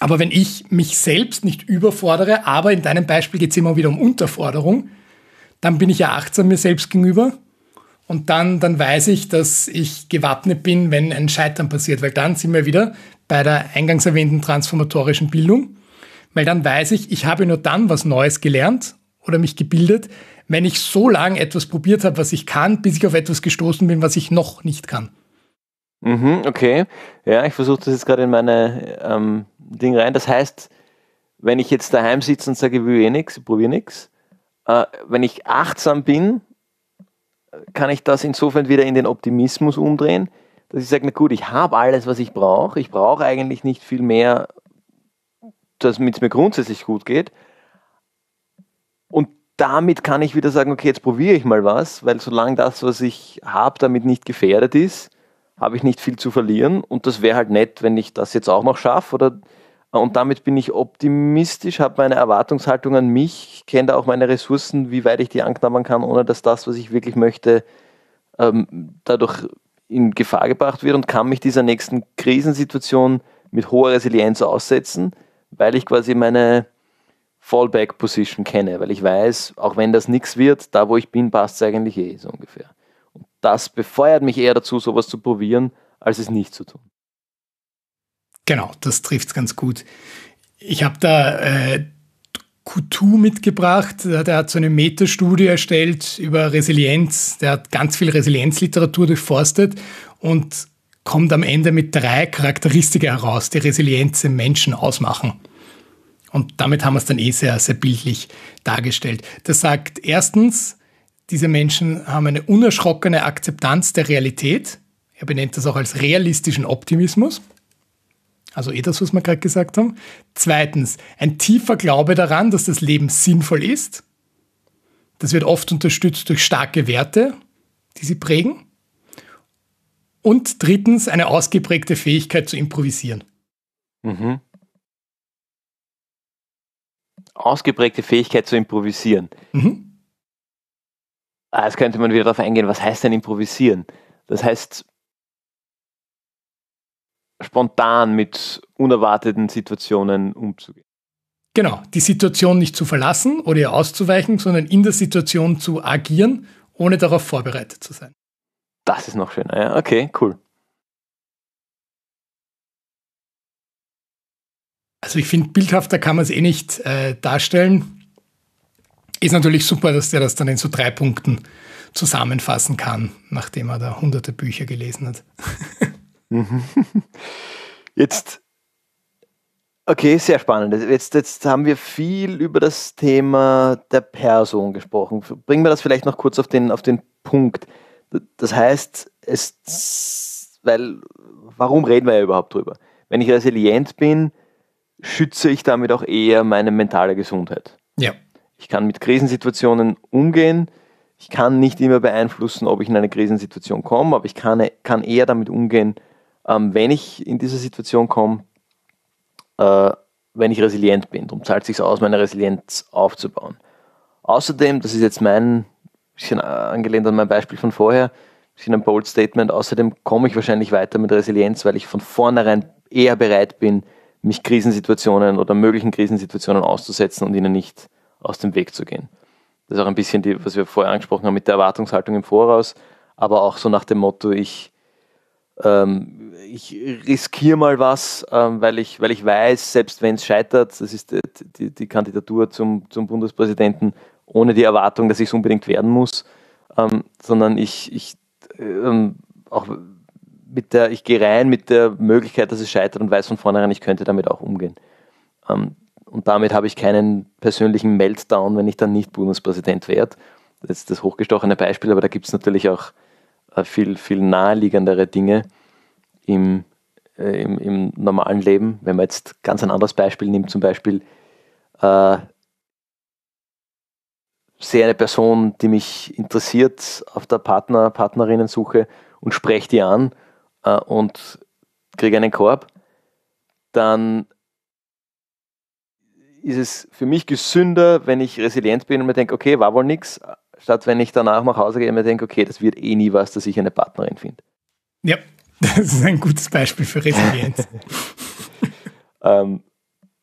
Aber wenn ich mich selbst nicht überfordere, aber in deinem Beispiel geht es immer wieder um Unterforderung, dann bin ich ja achtsam mir selbst gegenüber und dann, dann weiß ich, dass ich gewappnet bin, wenn ein Scheitern passiert, weil dann sind wir wieder bei der eingangs erwähnten transformatorischen Bildung, weil dann weiß ich, ich habe nur dann was Neues gelernt oder mich gebildet, wenn ich so lange etwas probiert habe, was ich kann, bis ich auf etwas gestoßen bin, was ich noch nicht kann. Mhm, okay. Ja, ich versuche das jetzt gerade in meine ähm, Ding rein. Das heißt, wenn ich jetzt daheim sitze und sage, ich will eh nichts, ich probiere nichts, äh, wenn ich achtsam bin kann ich das insofern wieder in den Optimismus umdrehen, dass ich sage, na gut, ich habe alles, was ich brauche. Ich brauche eigentlich nicht viel mehr, damit es mir grundsätzlich gut geht. Und damit kann ich wieder sagen, okay, jetzt probiere ich mal was, weil solange das, was ich habe, damit nicht gefährdet ist, habe ich nicht viel zu verlieren. Und das wäre halt nett, wenn ich das jetzt auch noch schaffe. Oder, und damit bin ich optimistisch, habe meine Erwartungshaltung an mich, kenne da auch meine Ressourcen, wie weit ich die anknabbern kann, ohne dass das, was ich wirklich möchte, ähm, dadurch in Gefahr gebracht wird und kann mich dieser nächsten Krisensituation mit hoher Resilienz aussetzen, weil ich quasi meine Fallback-Position kenne, weil ich weiß, auch wenn das nichts wird, da wo ich bin, passt es eigentlich eh so ungefähr. Und das befeuert mich eher dazu, sowas zu probieren, als es nicht zu tun. Genau, das trifft es ganz gut. Ich habe da äh, Coutu mitgebracht. Der hat so eine Metastudie erstellt über Resilienz. Der hat ganz viel Resilienzliteratur durchforstet und kommt am Ende mit drei Charakteristika heraus, die Resilienz im Menschen ausmachen. Und damit haben wir es dann eh sehr, sehr bildlich dargestellt. Das sagt erstens, diese Menschen haben eine unerschrockene Akzeptanz der Realität. Er benennt das auch als realistischen Optimismus. Also eh das, was wir gerade gesagt haben. Zweitens, ein tiefer Glaube daran, dass das Leben sinnvoll ist. Das wird oft unterstützt durch starke Werte, die sie prägen. Und drittens, eine ausgeprägte Fähigkeit zu improvisieren. Mhm. Ausgeprägte Fähigkeit zu improvisieren. Mhm. Ah, jetzt könnte man wieder darauf eingehen, was heißt denn improvisieren? Das heißt, spontan mit unerwarteten Situationen umzugehen. Genau, die Situation nicht zu verlassen oder ihr auszuweichen, sondern in der Situation zu agieren, ohne darauf vorbereitet zu sein. Das ist noch schöner, ja. Okay, cool. Also ich finde, bildhafter kann man es eh nicht äh, darstellen. Ist natürlich super, dass der das dann in so drei Punkten zusammenfassen kann, nachdem er da hunderte Bücher gelesen hat. Jetzt, okay, sehr spannend. Jetzt, jetzt haben wir viel über das Thema der Person gesprochen. Bringen wir das vielleicht noch kurz auf den, auf den Punkt. Das heißt, es, weil, warum reden wir ja überhaupt drüber? Wenn ich resilient bin, schütze ich damit auch eher meine mentale Gesundheit. Ja. Ich kann mit Krisensituationen umgehen. Ich kann nicht immer beeinflussen, ob ich in eine Krisensituation komme, aber ich kann, kann eher damit umgehen, ähm, wenn ich in diese Situation komme, äh, wenn ich resilient bin. Darum zahlt es sich aus, meine Resilienz aufzubauen. Außerdem, das ist jetzt mein bisschen angelehnt an mein Beispiel von vorher, bisschen ein Bold Statement, außerdem komme ich wahrscheinlich weiter mit Resilienz, weil ich von vornherein eher bereit bin, mich Krisensituationen oder möglichen Krisensituationen auszusetzen und ihnen nicht aus dem Weg zu gehen. Das ist auch ein bisschen die, was wir vorher angesprochen haben mit der Erwartungshaltung im Voraus, aber auch so nach dem Motto, ich ähm, ich riskiere mal was, ähm, weil, ich, weil ich weiß, selbst wenn es scheitert, das ist die, die, die, Kandidatur zum, zum Bundespräsidenten, ohne die Erwartung, dass ich es unbedingt werden muss, ähm, sondern ich, ich ähm, auch ich gehe rein mit der Möglichkeit, dass es scheitert und weiß von vornherein, ich könnte damit auch umgehen. Ähm, und damit habe ich keinen persönlichen Meltdown, wenn ich dann nicht Bundespräsident werde. Das ist das hochgestochene Beispiel, aber da gibt es natürlich auch viel, viel naheliegendere Dinge im, äh, im, im, normalen Leben. Wenn man jetzt ganz ein anderes Beispiel nimmt, zum Beispiel äh, sehe eine Person, die mich interessiert auf der Partner, Partnerinnensuche und spreche die an äh, und kriege einen Korb, dann ist es für mich gesünder, wenn ich resilient bin und mir denke, okay, war wohl nichts, statt wenn ich danach nach Hause gehe und mir denke, okay, das wird eh nie was, dass ich eine Partnerin finde. Ja, das ist ein gutes Beispiel für Resilienz. ähm,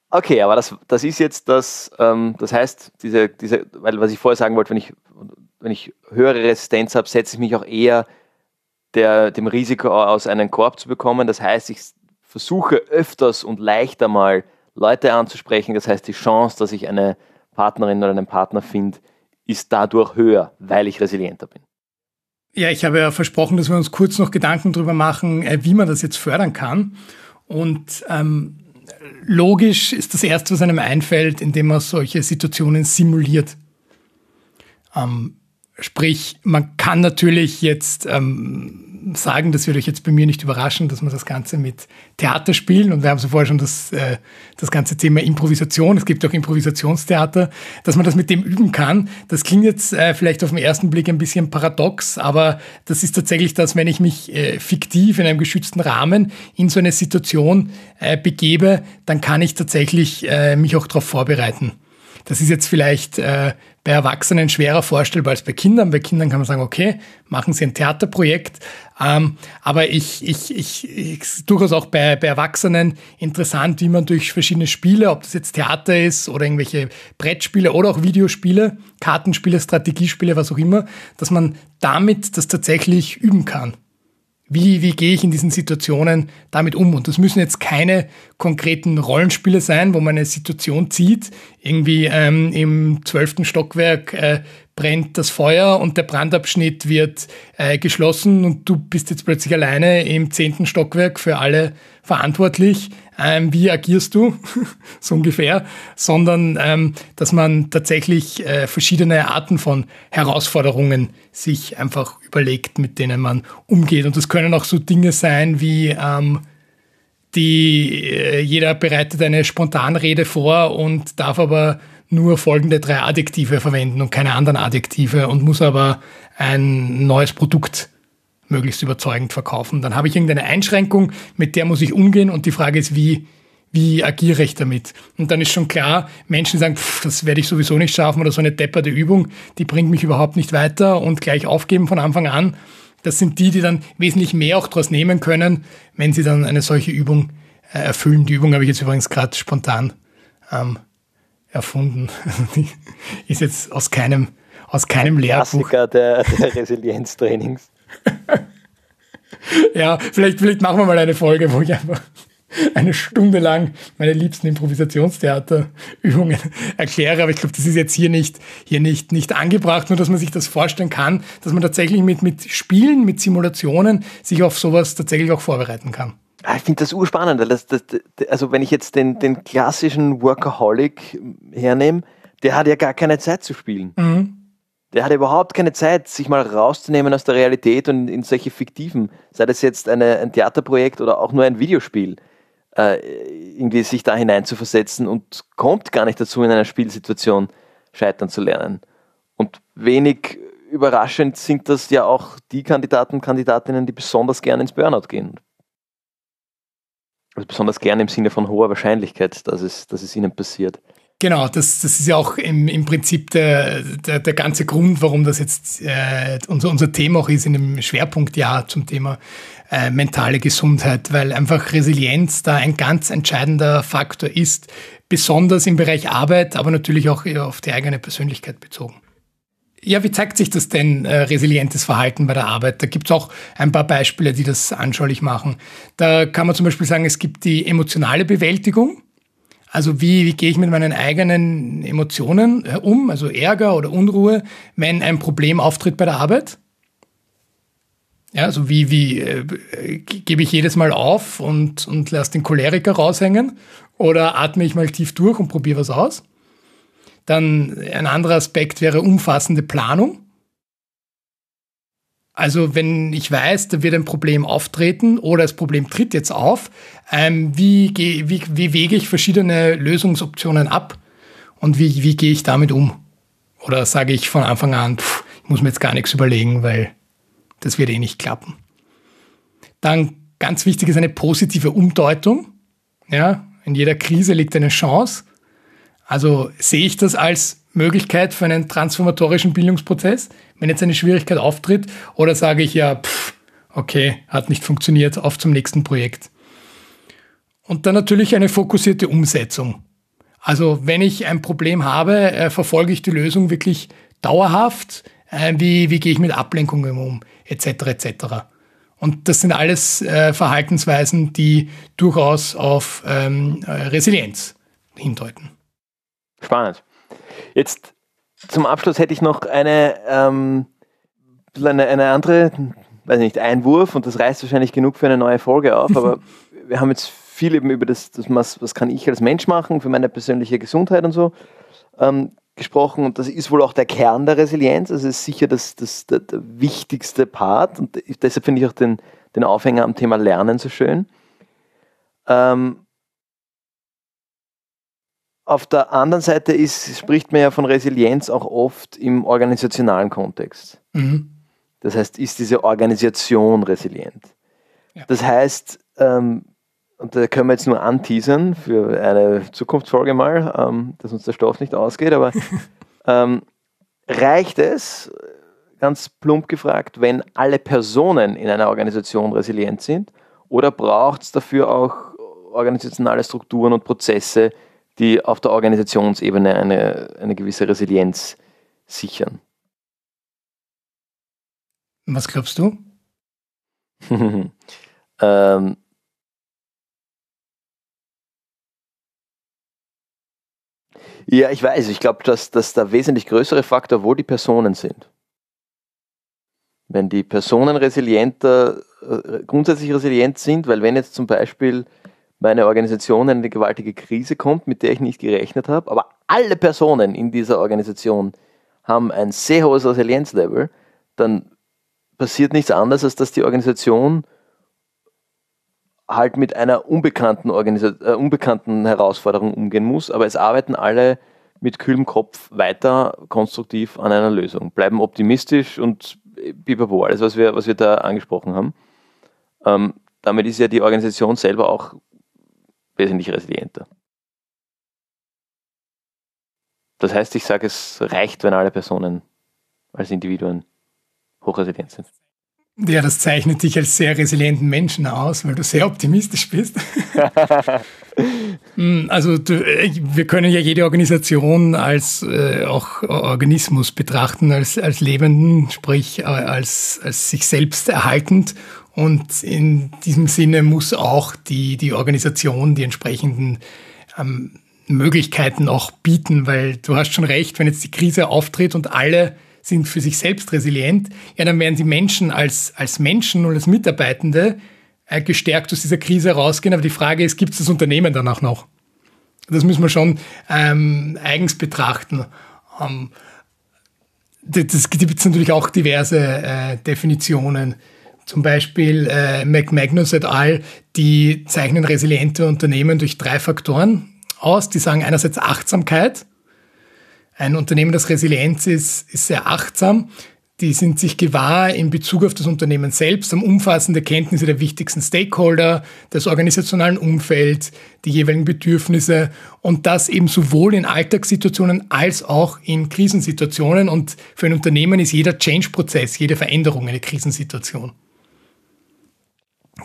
okay, aber das, das ist jetzt das, ähm, das heißt, diese, diese, weil was ich vorher sagen wollte, wenn ich, wenn ich höhere Resistenz habe, setze ich mich auch eher der, dem Risiko aus, einen Korb zu bekommen. Das heißt, ich versuche öfters und leichter mal Leute anzusprechen. Das heißt, die Chance, dass ich eine Partnerin oder einen Partner finde, ist dadurch höher, weil ich resilienter bin. Ja, ich habe ja versprochen, dass wir uns kurz noch Gedanken darüber machen, äh, wie man das jetzt fördern kann. Und ähm, logisch ist das Erste, was einem einfällt, indem man solche Situationen simuliert. Ähm, Sprich, man kann natürlich jetzt ähm, sagen, das wird euch jetzt bei mir nicht überraschen, dass man das Ganze mit Theater spielen und wir haben so vorher schon das, äh, das ganze Thema Improvisation, es gibt auch Improvisationstheater, dass man das mit dem üben kann. Das klingt jetzt äh, vielleicht auf den ersten Blick ein bisschen paradox, aber das ist tatsächlich das, wenn ich mich äh, fiktiv in einem geschützten Rahmen in so eine Situation äh, begebe, dann kann ich tatsächlich äh, mich auch darauf vorbereiten. Das ist jetzt vielleicht äh, bei Erwachsenen schwerer vorstellbar als bei Kindern. Bei Kindern kann man sagen, okay, machen Sie ein Theaterprojekt. Ähm, aber ich, ich, ich, ich durchaus auch bei, bei Erwachsenen interessant, wie man durch verschiedene Spiele, ob das jetzt Theater ist oder irgendwelche Brettspiele oder auch Videospiele, Kartenspiele, Strategiespiele, was auch immer, dass man damit das tatsächlich üben kann. Wie, wie gehe ich in diesen Situationen damit um? Und das müssen jetzt keine konkreten Rollenspiele sein, wo man eine Situation zieht. Irgendwie ähm, im zwölften Stockwerk äh, brennt das Feuer und der Brandabschnitt wird äh, geschlossen und du bist jetzt plötzlich alleine im zehnten Stockwerk für alle verantwortlich. Ähm, wie agierst du? so ungefähr. Sondern, ähm, dass man tatsächlich äh, verschiedene Arten von Herausforderungen sich einfach überlegt, mit denen man umgeht. Und das können auch so Dinge sein wie, ähm, die, äh, jeder bereitet eine Spontanrede vor und darf aber nur folgende drei Adjektive verwenden und keine anderen Adjektive und muss aber ein neues Produkt möglichst überzeugend verkaufen. Dann habe ich irgendeine Einschränkung, mit der muss ich umgehen und die Frage ist, wie, wie agiere ich damit? Und dann ist schon klar, Menschen sagen, pff, das werde ich sowieso nicht schaffen oder so eine depperte Übung, die bringt mich überhaupt nicht weiter und gleich aufgeben von Anfang an. Das sind die, die dann wesentlich mehr auch daraus nehmen können, wenn sie dann eine solche Übung äh, erfüllen. Die Übung habe ich jetzt übrigens gerade spontan ähm, erfunden. ist jetzt aus keinem, aus keinem Lehrbuch. Klassiker der, der Resilienztrainings. ja, vielleicht, vielleicht machen wir mal eine Folge, wo ich einfach eine Stunde lang meine liebsten Improvisationstheaterübungen erkläre, aber ich glaube, das ist jetzt hier nicht, hier nicht, nicht angebracht, nur dass man sich das vorstellen kann, dass man tatsächlich mit, mit Spielen, mit Simulationen sich auf sowas tatsächlich auch vorbereiten kann. Ah, ich finde das urspannend, weil das, das, also wenn ich jetzt den, den klassischen Workaholic hernehme, der hat ja gar keine Zeit zu spielen. Mhm. Der hat überhaupt keine Zeit, sich mal rauszunehmen aus der Realität und in solche fiktiven, sei das jetzt eine, ein Theaterprojekt oder auch nur ein Videospiel, äh, irgendwie sich da hinein zu versetzen und kommt gar nicht dazu, in einer Spielsituation scheitern zu lernen. Und wenig überraschend sind das ja auch die Kandidaten und Kandidatinnen, die besonders gerne ins Burnout gehen. Also besonders gerne im Sinne von hoher Wahrscheinlichkeit, dass es, dass es ihnen passiert. Genau, das, das ist ja auch im, im Prinzip der, der, der ganze Grund, warum das jetzt äh, unser, unser Thema auch ist in dem Schwerpunktjahr zum Thema äh, mentale Gesundheit, weil einfach Resilienz da ein ganz entscheidender Faktor ist, besonders im Bereich Arbeit, aber natürlich auch auf die eigene Persönlichkeit bezogen. Ja, wie zeigt sich das denn, äh, resilientes Verhalten bei der Arbeit? Da gibt es auch ein paar Beispiele, die das anschaulich machen. Da kann man zum Beispiel sagen, es gibt die emotionale Bewältigung. Also wie, wie gehe ich mit meinen eigenen Emotionen äh, um, also Ärger oder Unruhe, wenn ein Problem auftritt bei der Arbeit? Ja, also wie, wie äh, gebe ich jedes Mal auf und, und lasse den Choleriker raushängen? Oder atme ich mal tief durch und probiere was aus? Dann ein anderer Aspekt wäre umfassende Planung. Also wenn ich weiß, da wird ein Problem auftreten oder das Problem tritt jetzt auf, ähm, wie, wie, wie wege ich verschiedene Lösungsoptionen ab und wie, wie gehe ich damit um? Oder sage ich von Anfang an, pff, ich muss mir jetzt gar nichts überlegen, weil das wird eh nicht klappen. Dann ganz wichtig ist eine positive Umdeutung. Ja, in jeder Krise liegt eine Chance. Also sehe ich das als Möglichkeit für einen transformatorischen Bildungsprozess, wenn jetzt eine Schwierigkeit auftritt, oder sage ich ja, pff, okay, hat nicht funktioniert, auf zum nächsten Projekt. Und dann natürlich eine fokussierte Umsetzung. Also wenn ich ein Problem habe, äh, verfolge ich die Lösung wirklich dauerhaft, äh, wie, wie gehe ich mit Ablenkungen um, etc. etc. Und das sind alles äh, Verhaltensweisen, die durchaus auf ähm, äh, Resilienz hindeuten. Spannend. Jetzt zum Abschluss hätte ich noch eine, ähm, eine, eine andere, weiß nicht, Einwurf und das reißt wahrscheinlich genug für eine neue Folge auf, aber wir haben jetzt viel eben über das, das was, was kann ich als Mensch machen für meine persönliche Gesundheit und so ähm, gesprochen und das ist wohl auch der Kern der Resilienz. Also ist sicher das, das, der, der wichtigste Part und deshalb finde ich auch den, den Aufhänger am Thema Lernen so schön. Ähm, auf der anderen Seite ist, spricht man ja von Resilienz auch oft im organisationalen Kontext. Mhm. Das heißt, ist diese Organisation resilient? Ja. Das heißt, ähm, und da können wir jetzt nur anteasern für eine Zukunftsfolge mal, ähm, dass uns der Stoff nicht ausgeht, aber ähm, reicht es, ganz plump gefragt, wenn alle Personen in einer Organisation resilient sind oder braucht es dafür auch organisationale Strukturen und Prozesse, die auf der Organisationsebene eine, eine gewisse Resilienz sichern? Was glaubst du? ähm, Ja, ich weiß. Ich glaube, dass, dass der wesentlich größere Faktor wo die Personen sind. Wenn die Personen resilienter, äh, grundsätzlich resilient sind, weil wenn jetzt zum Beispiel meine Organisation in eine gewaltige Krise kommt, mit der ich nicht gerechnet habe, aber alle Personen in dieser Organisation haben ein sehr hohes Resilienzlevel, dann passiert nichts anderes, als dass die Organisation halt mit einer unbekannten, Organisa äh, unbekannten Herausforderung umgehen muss, aber es arbeiten alle mit kühlem Kopf weiter konstruktiv an einer Lösung, bleiben optimistisch und bibabo, alles, was wir, was wir da angesprochen haben. Ähm, damit ist ja die Organisation selber auch wesentlich resilienter. Das heißt, ich sage, es reicht, wenn alle Personen als Individuen hochresilient sind. Ja, das zeichnet dich als sehr resilienten Menschen aus, weil du sehr optimistisch bist. Hm, also du, wir können ja jede Organisation als äh, auch Organismus betrachten, als, als lebenden, sprich äh, als, als sich selbst erhaltend. Und in diesem Sinne muss auch die, die Organisation die entsprechenden ähm, Möglichkeiten auch bieten, weil du hast schon recht, wenn jetzt die Krise auftritt und alle sind für sich selbst resilient, ja, dann werden die Menschen als, als Menschen und als Mitarbeitende äh, gestärkt aus dieser Krise rausgehen. Aber die Frage ist, gibt es das Unternehmen danach noch? Das müssen wir schon ähm, eigens betrachten. Ähm, das gibt es natürlich auch diverse äh, Definitionen. Zum Beispiel äh, McMagnus et al., die zeichnen resiliente Unternehmen durch drei Faktoren aus. Die sagen einerseits Achtsamkeit, ein Unternehmen, das Resilienz ist, ist sehr achtsam. Die sind sich gewahr in Bezug auf das Unternehmen selbst, haben umfassende Kenntnisse der wichtigsten Stakeholder, des organisationalen Umfelds, die jeweiligen Bedürfnisse und das eben sowohl in Alltagssituationen als auch in Krisensituationen. Und für ein Unternehmen ist jeder Change-Prozess, jede Veränderung eine Krisensituation.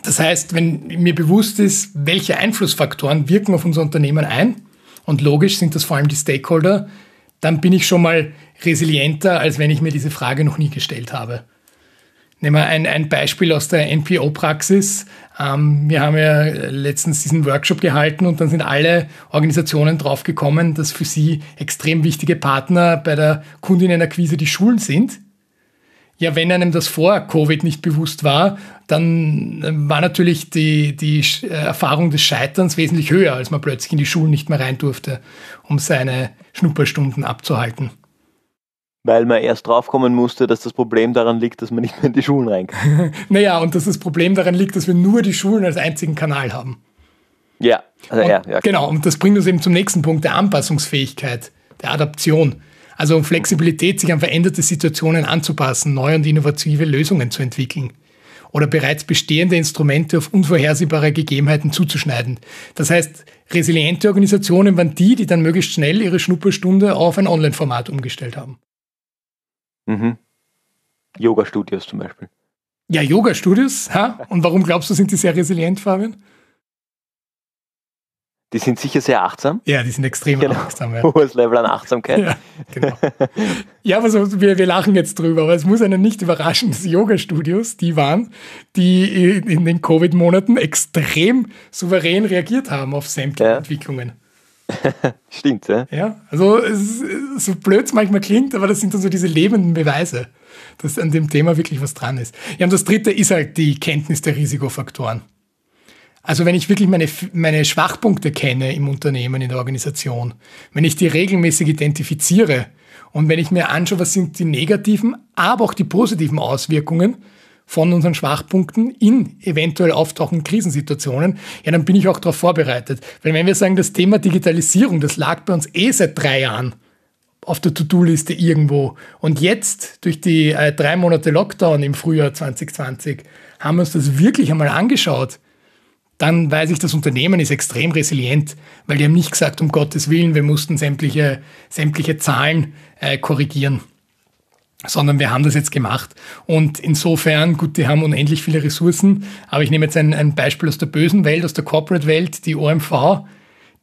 Das heißt, wenn mir bewusst ist, welche Einflussfaktoren wirken auf unser Unternehmen ein, und logisch sind das vor allem die Stakeholder, dann bin ich schon mal resilienter, als wenn ich mir diese Frage noch nie gestellt habe. Nehmen wir ein, ein Beispiel aus der NPO-Praxis. Ähm, wir haben ja letztens diesen Workshop gehalten und dann sind alle Organisationen draufgekommen, dass für sie extrem wichtige Partner bei der Kundinnenakquise die Schulen sind. Ja, wenn einem das vor Covid nicht bewusst war, dann äh, war natürlich die, die äh, Erfahrung des Scheiterns wesentlich höher, als man plötzlich in die Schulen nicht mehr rein durfte, um seine Schnupperstunden abzuhalten. Weil man erst draufkommen musste, dass das Problem daran liegt, dass man nicht mehr in die Schulen rein kann. naja, und dass das Problem daran liegt, dass wir nur die Schulen als einzigen Kanal haben. Ja, also und, ja, ja. Genau, und das bringt uns eben zum nächsten Punkt, der Anpassungsfähigkeit, der Adaption. Also Flexibilität, sich an veränderte Situationen anzupassen, neue und innovative Lösungen zu entwickeln oder bereits bestehende Instrumente auf unvorhersehbare Gegebenheiten zuzuschneiden. Das heißt, resiliente Organisationen waren die, die dann möglichst schnell ihre Schnupperstunde auf ein Online-Format umgestellt haben. Mhm. Yoga-Studios zum Beispiel. Ja, Yoga-Studios. Und warum glaubst du, sind die sehr resilient, Fabian? Die sind sicher sehr achtsam. Ja, die sind extrem genau. achtsam. Ja. Hohes Level an Achtsamkeit. Ja, genau. ja aber so, wir, wir lachen jetzt drüber, aber es muss einen nicht überraschen, dass Yoga-Studios die waren, die in den Covid-Monaten extrem souverän reagiert haben auf sämtliche ja. Entwicklungen. Stimmt, ja. Ja, also es, so blöd es manchmal klingt, aber das sind dann so diese lebenden Beweise, dass an dem Thema wirklich was dran ist. Ja, und das dritte ist halt die Kenntnis der Risikofaktoren. Also wenn ich wirklich meine, meine Schwachpunkte kenne im Unternehmen, in der Organisation, wenn ich die regelmäßig identifiziere und wenn ich mir anschaue, was sind die negativen, aber auch die positiven Auswirkungen von unseren Schwachpunkten in eventuell auftauchenden Krisensituationen, ja, dann bin ich auch darauf vorbereitet. Weil wenn wir sagen, das Thema Digitalisierung, das lag bei uns eh seit drei Jahren auf der To-Do-Liste irgendwo. Und jetzt, durch die äh, drei Monate Lockdown im Frühjahr 2020, haben wir uns das wirklich einmal angeschaut dann weiß ich, das Unternehmen ist extrem resilient, weil die haben nicht gesagt, um Gottes Willen, wir mussten sämtliche, sämtliche Zahlen äh, korrigieren, sondern wir haben das jetzt gemacht. Und insofern, gut, die haben unendlich viele Ressourcen, aber ich nehme jetzt ein, ein Beispiel aus der bösen Welt, aus der Corporate-Welt, die OMV,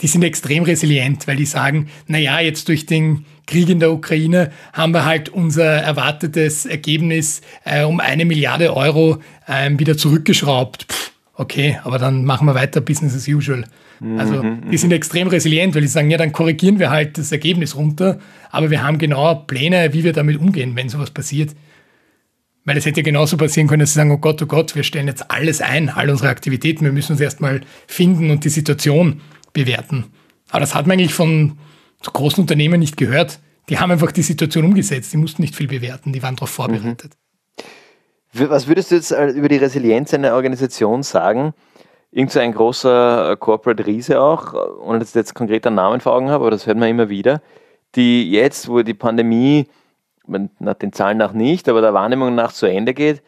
die sind extrem resilient, weil die sagen, na ja, jetzt durch den Krieg in der Ukraine haben wir halt unser erwartetes Ergebnis äh, um eine Milliarde Euro äh, wieder zurückgeschraubt. Pff, okay, aber dann machen wir weiter Business as usual. Also mhm, die sind extrem resilient, weil die sagen, ja, dann korrigieren wir halt das Ergebnis runter, aber wir haben genau Pläne, wie wir damit umgehen, wenn sowas passiert. Weil es hätte ja genauso passieren können, dass sie sagen, oh Gott, oh Gott, wir stellen jetzt alles ein, all unsere Aktivitäten, wir müssen uns erstmal finden und die Situation bewerten. Aber das hat man eigentlich von großen Unternehmen nicht gehört. Die haben einfach die Situation umgesetzt, die mussten nicht viel bewerten, die waren darauf mhm. vorbereitet. Mhm. Was würdest du jetzt äh, über die Resilienz einer Organisation sagen? Irgend so ein großer äh, Corporate Riese auch, ohne dass ich jetzt konkret einen Namen vor Augen habe, aber das hört man immer wieder, die jetzt, wo die Pandemie, nach den Zahlen nach nicht, aber der Wahrnehmung nach zu Ende geht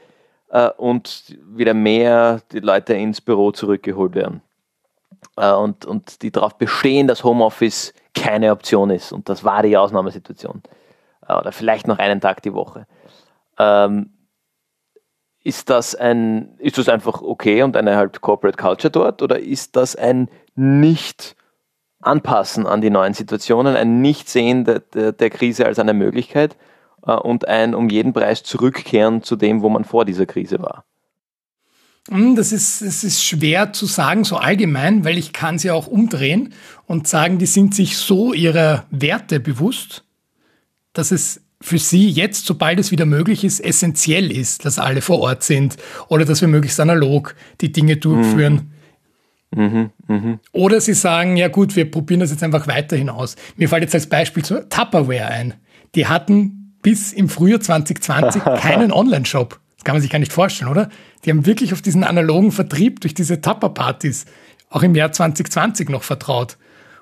äh, und wieder mehr die Leute ins Büro zurückgeholt werden. und, und die darauf bestehen, dass Homeoffice keine Option ist. Und das war die Ausnahmesituation. oder vielleicht noch einen Tag die Woche. Ähm, ist das ein, ist das einfach okay und eine halt Corporate Culture dort oder ist das ein nicht anpassen an die neuen Situationen, ein Nicht-Sehen der, der, der, Krise als eine Möglichkeit äh, und ein um jeden Preis zurückkehren zu dem, wo man vor dieser Krise war? Hm, das ist, das ist schwer zu sagen, so allgemein, weil ich kann sie auch umdrehen und sagen, die sind sich so ihrer Werte bewusst, dass es für Sie jetzt, sobald es wieder möglich ist, essentiell ist, dass alle vor Ort sind oder dass wir möglichst analog die Dinge durchführen. Mhm. Mhm, oder Sie sagen, ja gut, wir probieren das jetzt einfach weiterhin aus. Mir fällt jetzt als Beispiel so Tupperware ein. Die hatten bis im Frühjahr 2020 keinen Online-Shop. Das kann man sich gar nicht vorstellen, oder? Die haben wirklich auf diesen analogen Vertrieb durch diese Tupper-Partys auch im Jahr 2020 noch vertraut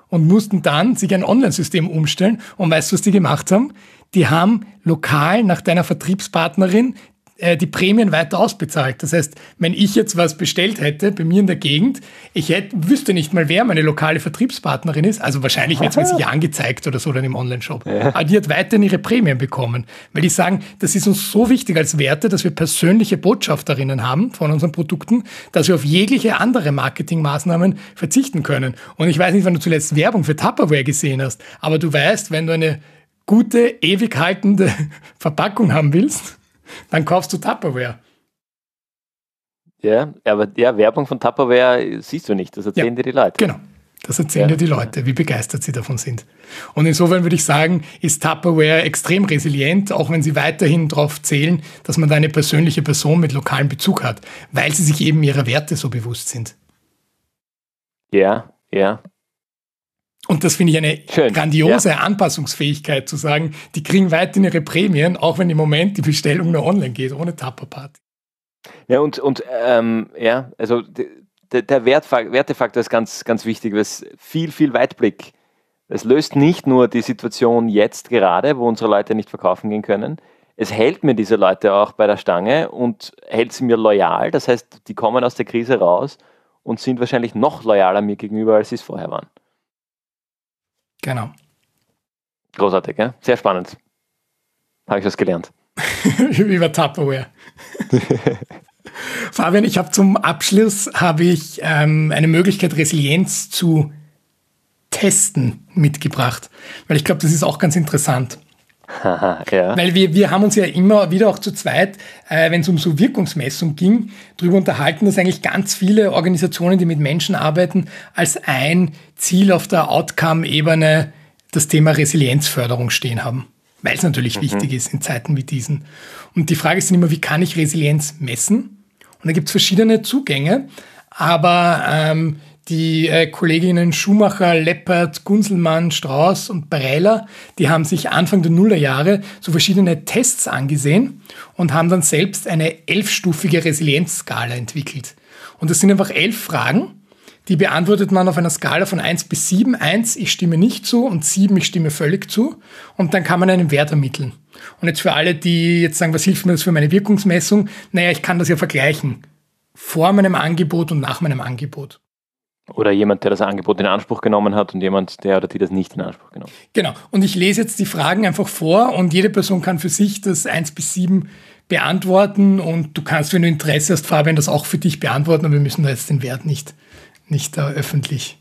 und mussten dann sich ein Online-System umstellen. Und weißt du, was die gemacht haben? Die haben lokal nach deiner Vertriebspartnerin äh, die Prämien weiter ausbezahlt. Das heißt, wenn ich jetzt was bestellt hätte bei mir in der Gegend, ich hätte, wüsste nicht mal, wer meine lokale Vertriebspartnerin ist. Also wahrscheinlich hätte es mir sich angezeigt oder so dann im Online-Shop. Ja. Aber die hat weiterhin ihre Prämien bekommen. Weil die sagen, das ist uns so wichtig als Werte, dass wir persönliche Botschafterinnen haben von unseren Produkten, dass wir auf jegliche andere Marketingmaßnahmen verzichten können. Und ich weiß nicht, wann du zuletzt Werbung für Tupperware gesehen hast, aber du weißt, wenn du eine gute, ewig haltende Verpackung haben willst, dann kaufst du Tupperware. Ja, aber ja, Werbung von Tupperware siehst du nicht, das erzählen ja, dir die Leute. Genau, das erzählen ja. dir die Leute, wie begeistert sie davon sind. Und insofern würde ich sagen, ist Tupperware extrem resilient, auch wenn sie weiterhin darauf zählen, dass man da eine persönliche Person mit lokalem Bezug hat, weil sie sich eben ihrer Werte so bewusst sind. Ja, ja. Und das finde ich eine Schön, grandiose ja. Anpassungsfähigkeit zu sagen, die kriegen weiterhin ihre Prämien, auch wenn im Moment die Bestellung nur online geht, ohne Tupperparty. Ja, und, und ähm, ja, also der, der Wertefaktor ist ganz, ganz wichtig, weil es viel, viel Weitblick. Es löst nicht nur die Situation jetzt gerade, wo unsere Leute nicht verkaufen gehen können. Es hält mir diese Leute auch bei der Stange und hält sie mir loyal. Das heißt, die kommen aus der Krise raus und sind wahrscheinlich noch loyaler mir gegenüber, als sie es vorher waren. Genau. Großartig, ja? Sehr spannend. Habe ich was gelernt. Über Tupperware. Fabian, ich habe zum Abschluss habe ich ähm, eine Möglichkeit, Resilienz zu testen mitgebracht, weil ich glaube, das ist auch ganz interessant. ja. Weil wir, wir haben uns ja immer wieder auch zu zweit, äh, wenn es um so Wirkungsmessung ging, darüber unterhalten, dass eigentlich ganz viele Organisationen, die mit Menschen arbeiten, als ein Ziel auf der Outcome-Ebene das Thema Resilienzförderung stehen haben. Weil es natürlich mhm. wichtig ist in Zeiten wie diesen. Und die Frage ist dann immer, wie kann ich Resilienz messen? Und da gibt es verschiedene Zugänge. aber ähm, die äh, Kolleginnen Schumacher, Leppert, Gunselmann, Strauß und Breiler, die haben sich Anfang der Nullerjahre so verschiedene Tests angesehen und haben dann selbst eine elfstufige Resilienzskala entwickelt. Und das sind einfach elf Fragen, die beantwortet man auf einer Skala von 1 bis 7. 1, ich stimme nicht zu und 7, ich stimme völlig zu. Und dann kann man einen Wert ermitteln. Und jetzt für alle, die jetzt sagen, was hilft mir das für meine Wirkungsmessung? Naja, ich kann das ja vergleichen. Vor meinem Angebot und nach meinem Angebot. Oder jemand, der das Angebot in Anspruch genommen hat und jemand, der oder die das nicht in Anspruch genommen hat. Genau. Und ich lese jetzt die Fragen einfach vor und jede Person kann für sich das 1 bis 7 beantworten und du kannst, wenn du Interesse hast, Fabian, das auch für dich beantworten, aber wir müssen da jetzt den Wert nicht, nicht da öffentlich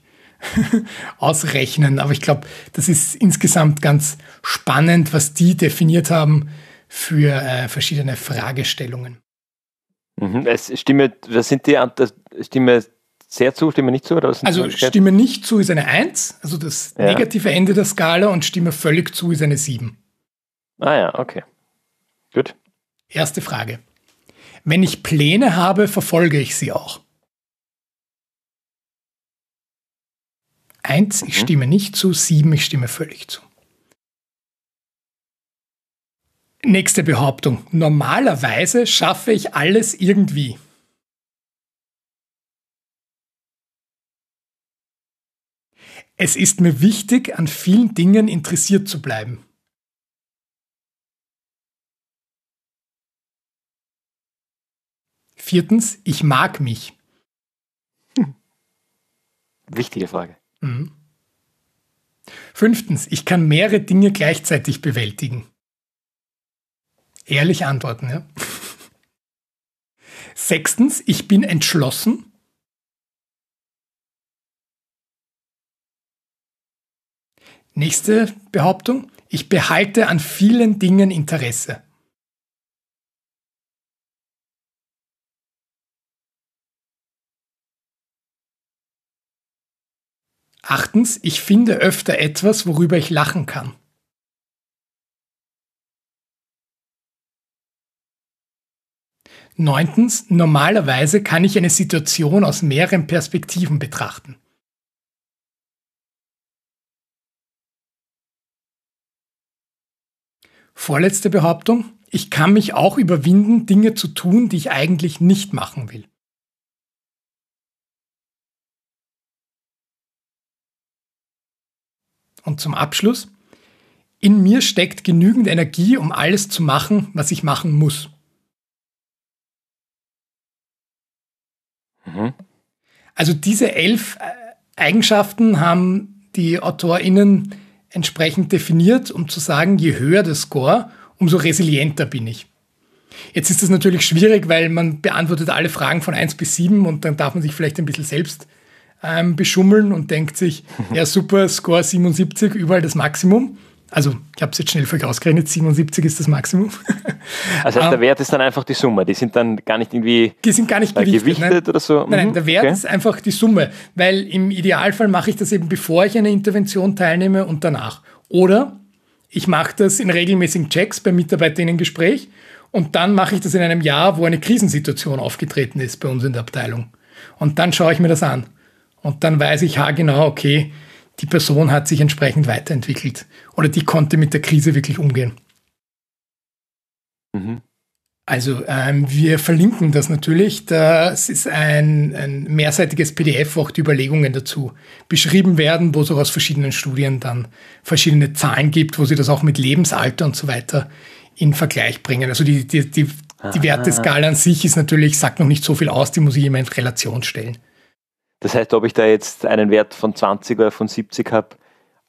ausrechnen. Aber ich glaube, das ist insgesamt ganz spannend, was die definiert haben für äh, verschiedene Fragestellungen. Mhm. Es stimme, das sind die Stimme sehr zu, Stimme nicht zu? Oder also Stimme nicht zu ist eine 1, also das ja. negative Ende der Skala und Stimme völlig zu ist eine 7. Ah ja, okay. Gut. Erste Frage. Wenn ich Pläne habe, verfolge ich sie auch. Eins, ich mhm. stimme nicht zu. Sieben, ich stimme völlig zu. Nächste Behauptung. Normalerweise schaffe ich alles irgendwie. Es ist mir wichtig, an vielen Dingen interessiert zu bleiben. Viertens, ich mag mich. Wichtige Frage. Mhm. Fünftens, ich kann mehrere Dinge gleichzeitig bewältigen. Ehrlich antworten, ja. Sechstens, ich bin entschlossen. Nächste Behauptung. Ich behalte an vielen Dingen Interesse. Achtens, ich finde öfter etwas, worüber ich lachen kann. Neuntens, normalerweise kann ich eine Situation aus mehreren Perspektiven betrachten. Vorletzte Behauptung. Ich kann mich auch überwinden, Dinge zu tun, die ich eigentlich nicht machen will. Und zum Abschluss. In mir steckt genügend Energie, um alles zu machen, was ich machen muss. Mhm. Also diese elf äh, Eigenschaften haben die AutorInnen entsprechend definiert, um zu sagen, je höher der Score, umso resilienter bin ich. Jetzt ist das natürlich schwierig, weil man beantwortet alle Fragen von 1 bis 7 und dann darf man sich vielleicht ein bisschen selbst ähm, beschummeln und denkt sich, ja super, Score 77, überall das Maximum. Also ich habe es jetzt schnell für euch ausgerechnet, 77 ist das Maximum. Also heißt, der Wert ist dann einfach die Summe, die sind dann gar nicht irgendwie die sind gar nicht gewichtet, gewichtet oder so? Nein, nein, der Wert okay. ist einfach die Summe, weil im Idealfall mache ich das eben bevor ich eine Intervention teilnehme und danach. Oder ich mache das in regelmäßigen Checks beim Mitarbeiterinnen-Gespräch und dann mache ich das in einem Jahr, wo eine Krisensituation aufgetreten ist bei uns in der Abteilung. Und dann schaue ich mir das an. Und dann weiß ich ha genau, okay, die Person hat sich entsprechend weiterentwickelt oder die konnte mit der Krise wirklich umgehen. Mhm. Also ähm, wir verlinken das natürlich. Das ist ein, ein mehrseitiges PDF, wo auch die Überlegungen dazu beschrieben werden, wo es auch aus verschiedenen Studien dann verschiedene Zahlen gibt, wo sie das auch mit Lebensalter und so weiter in Vergleich bringen. Also die, die, die, die Werteskala an sich ist natürlich, sagt noch nicht so viel aus, die muss ich immer in Relation stellen. Das heißt, ob ich da jetzt einen Wert von 20 oder von 70 habe,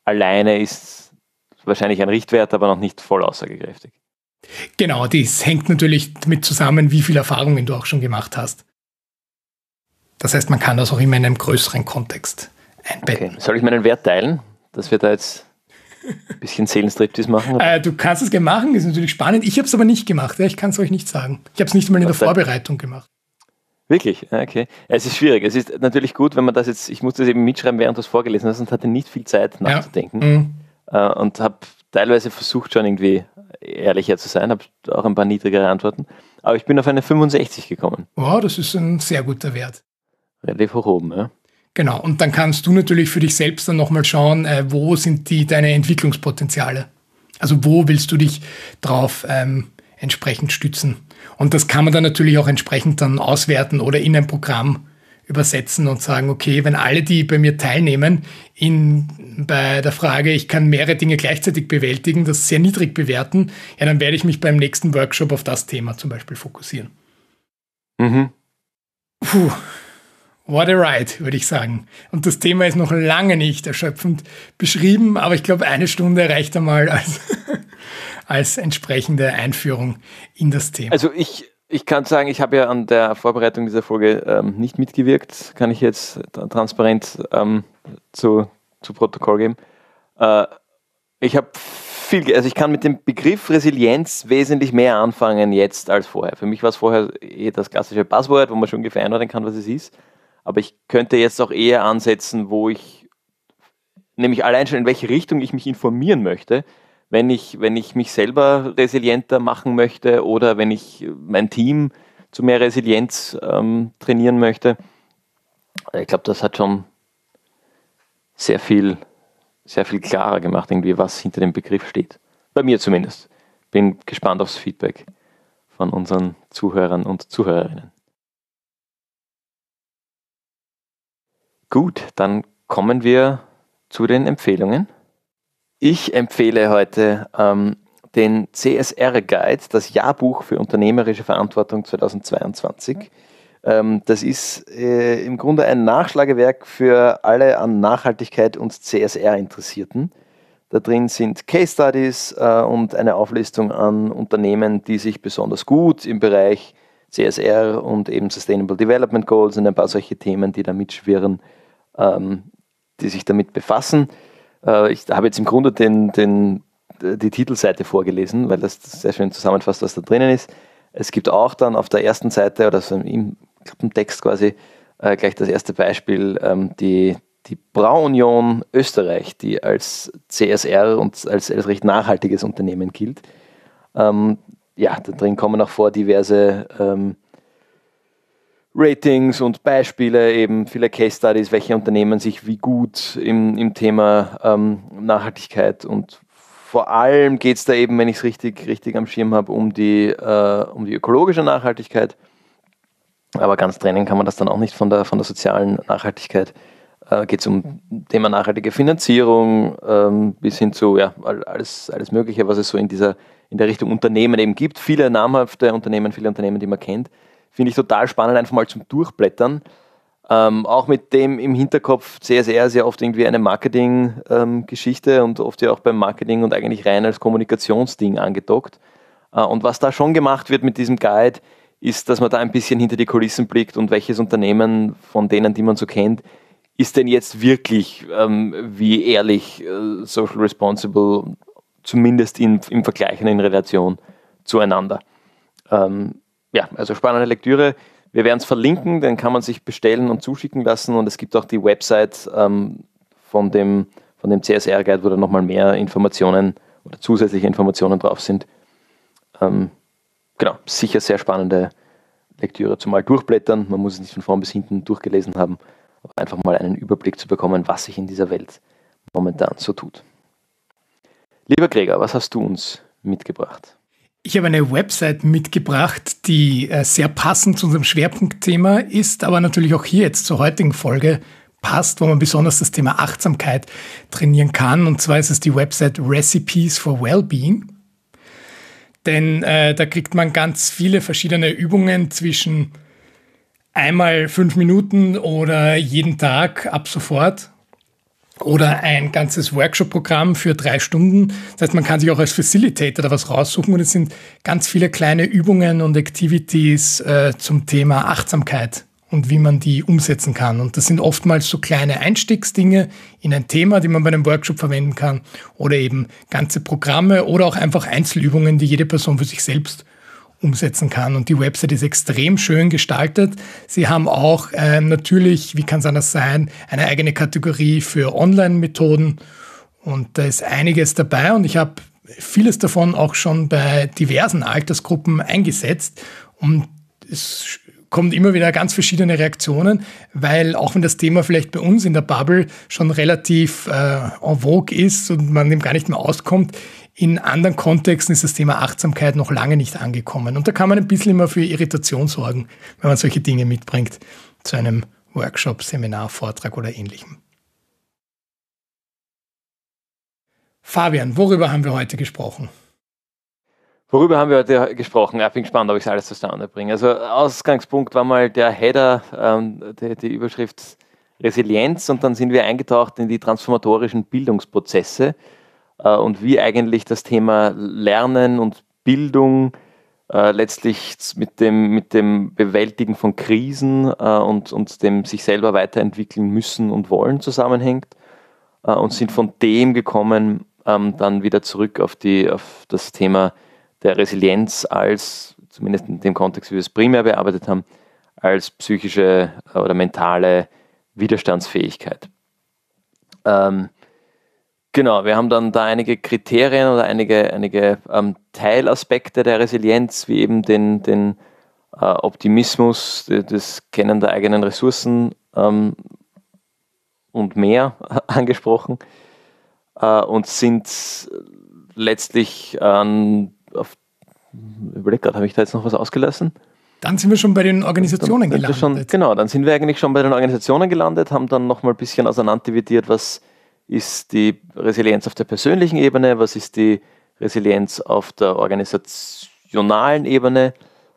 alleine ist wahrscheinlich ein Richtwert, aber noch nicht voll aussagekräftig. Genau, das hängt natürlich damit zusammen, wie viele Erfahrungen du auch schon gemacht hast. Das heißt, man kann das auch immer in einem größeren Kontext einbetten. Okay. Soll ich meinen Wert teilen, dass wir da jetzt ein bisschen Seelenstriptease machen? Äh, du kannst es gerne machen, ist natürlich spannend. Ich habe es aber nicht gemacht, ja, ich kann es euch nicht sagen. Ich habe es nicht mal in der Vorbereitung gemacht. Wirklich? Okay. Es ist schwierig. Es ist natürlich gut, wenn man das jetzt, ich musste das eben mitschreiben, während du es vorgelesen hast und hatte nicht viel Zeit nachzudenken. Ja. Mhm. Äh, und habe teilweise versucht schon irgendwie ehrlicher zu sein, habe auch ein paar niedrigere Antworten. Aber ich bin auf eine 65 gekommen. Wow, das ist ein sehr guter Wert. relativ hoch oben, ja. Genau, und dann kannst du natürlich für dich selbst dann nochmal schauen, äh, wo sind die deine Entwicklungspotenziale. Also wo willst du dich drauf ähm, entsprechend stützen. Und das kann man dann natürlich auch entsprechend dann auswerten oder in ein Programm übersetzen und sagen, okay, wenn alle, die bei mir teilnehmen, in, bei der Frage, ich kann mehrere Dinge gleichzeitig bewältigen, das sehr niedrig bewerten, ja, dann werde ich mich beim nächsten Workshop auf das Thema zum Beispiel fokussieren. Mhm. Puh, what a ride, würde ich sagen. Und das Thema ist noch lange nicht erschöpfend beschrieben, aber ich glaube, eine Stunde reicht einmal als, als entsprechende Einführung in das Thema. Also ich, ich kann sagen, ich habe ja an der Vorbereitung dieser Folge ähm, nicht mitgewirkt, kann ich jetzt transparent ähm, zu, zu Protokoll geben. Äh, ich habe viel, also ich kann mit dem Begriff Resilienz wesentlich mehr anfangen jetzt als vorher. Für mich war es vorher eh das klassische Passwort, wo man schon ungefähr einordnen kann, was es ist. Aber ich könnte jetzt auch eher ansetzen, wo ich nämlich allein schon in welche Richtung ich mich informieren möchte, wenn ich, wenn ich mich selber resilienter machen möchte oder wenn ich mein Team zu mehr Resilienz ähm, trainieren möchte. Ich glaube, das hat schon sehr viel, sehr viel klarer gemacht, irgendwie, was hinter dem Begriff steht. Bei mir zumindest. Bin gespannt aufs Feedback von unseren Zuhörern und Zuhörerinnen. Gut, dann kommen wir zu den Empfehlungen. Ich empfehle heute ähm, den CSR Guide, das Jahrbuch für unternehmerische Verantwortung 2022. Ähm, das ist äh, im Grunde ein Nachschlagewerk für alle an Nachhaltigkeit und CSR Interessierten. Da drin sind Case Studies äh, und eine Auflistung an Unternehmen, die sich besonders gut im Bereich CSR und eben Sustainable Development Goals und ein paar solche Themen, die da mitschwirren, ähm, die sich damit befassen. Äh, ich habe jetzt im Grunde den, den, die Titelseite vorgelesen, weil das sehr schön zusammenfasst, was da drinnen ist. Es gibt auch dann auf der ersten Seite oder so im, im Text quasi äh, gleich das erste Beispiel, ähm, die, die Brauunion Österreich, die als CSR und als, als recht nachhaltiges Unternehmen gilt. Ähm, ja, da drin kommen auch vor diverse ähm, Ratings und Beispiele, eben viele Case Studies, welche Unternehmen sich wie gut im, im Thema ähm, Nachhaltigkeit und vor allem geht es da eben, wenn ich es richtig, richtig am Schirm habe, um die, äh, um die ökologische Nachhaltigkeit. Aber ganz trennen kann man das dann auch nicht von der, von der sozialen Nachhaltigkeit. Äh, geht es um Thema nachhaltige Finanzierung ähm, bis hin zu ja, alles, alles Mögliche, was es so in dieser in der Richtung Unternehmen eben gibt. Viele namhafte Unternehmen, viele Unternehmen, die man kennt. Finde ich total spannend, einfach mal zum Durchblättern. Ähm, auch mit dem im Hinterkopf CSR sehr oft irgendwie eine Marketing-Geschichte ähm, und oft ja auch beim Marketing und eigentlich rein als Kommunikationsding angedockt. Äh, und was da schon gemacht wird mit diesem Guide, ist, dass man da ein bisschen hinter die Kulissen blickt und welches Unternehmen von denen, die man so kennt, ist denn jetzt wirklich ähm, wie ehrlich äh, social responsible, zumindest in, im Vergleich und in Relation zueinander. Ähm, ja, also spannende Lektüre. Wir werden es verlinken, den kann man sich bestellen und zuschicken lassen und es gibt auch die Website ähm, von dem, von dem CSR-Guide, wo da nochmal mehr Informationen oder zusätzliche Informationen drauf sind. Ähm, genau, sicher sehr spannende Lektüre zum mal durchblättern. Man muss es nicht von vorn bis hinten durchgelesen haben, aber einfach mal einen Überblick zu bekommen, was sich in dieser Welt momentan so tut. Lieber Gregor, was hast du uns mitgebracht? Ich habe eine Website mitgebracht, die äh, sehr passend zu unserem Schwerpunktthema ist, aber natürlich auch hier jetzt zur heutigen Folge passt, wo man besonders das Thema Achtsamkeit trainieren kann. Und zwar ist es die Website Recipes for Wellbeing. Denn äh, da kriegt man ganz viele verschiedene Übungen zwischen einmal fünf Minuten oder jeden Tag ab sofort oder ein ganzes Workshop-Programm für drei Stunden. Das heißt, man kann sich auch als Facilitator da was raussuchen und es sind ganz viele kleine Übungen und Activities äh, zum Thema Achtsamkeit und wie man die umsetzen kann. Und das sind oftmals so kleine Einstiegsdinge in ein Thema, die man bei einem Workshop verwenden kann oder eben ganze Programme oder auch einfach Einzelübungen, die jede Person für sich selbst umsetzen kann. Und die Website ist extrem schön gestaltet. Sie haben auch äh, natürlich, wie kann es anders sein, eine eigene Kategorie für Online-Methoden. Und da ist einiges dabei und ich habe vieles davon auch schon bei diversen Altersgruppen eingesetzt. Und es kommt immer wieder ganz verschiedene Reaktionen, weil auch wenn das Thema vielleicht bei uns in der Bubble schon relativ äh, en vogue ist und man dem gar nicht mehr auskommt, in anderen Kontexten ist das Thema Achtsamkeit noch lange nicht angekommen. Und da kann man ein bisschen immer für Irritation sorgen, wenn man solche Dinge mitbringt zu einem Workshop, Seminar, Vortrag oder ähnlichem. Fabian, worüber haben wir heute gesprochen? Worüber haben wir heute gesprochen? Ich bin gespannt, ob ich es alles zustande bringe. Also Ausgangspunkt war mal der Header, ähm, die, die, Überschrift Resilienz und dann sind wir eingetaucht in die transformatorischen Bildungsprozesse und wie eigentlich das Thema Lernen und Bildung äh, letztlich mit dem, mit dem Bewältigen von Krisen äh, und, und dem sich selber weiterentwickeln müssen und wollen zusammenhängt äh, und sind von dem gekommen, ähm, dann wieder zurück auf, die, auf das Thema der Resilienz als, zumindest in dem Kontext, wie wir es primär bearbeitet haben, als psychische oder mentale Widerstandsfähigkeit. Ähm, genau, wir haben dann da einige Kriterien oder einige, einige ähm, Teilaspekte der Resilienz, wie eben den, den äh, Optimismus, das Kennen der eigenen Ressourcen ähm, und mehr angesprochen äh, und sind letztlich an, auf, überleg gerade, habe ich da jetzt noch was ausgelassen? Dann sind wir schon bei den Organisationen dann, gelandet. Schon, genau, dann sind wir eigentlich schon bei den Organisationen gelandet, haben dann nochmal ein bisschen auseinanderdividiert, was ist die Resilienz auf der persönlichen Ebene, was ist die Resilienz auf der organisationalen Ebene.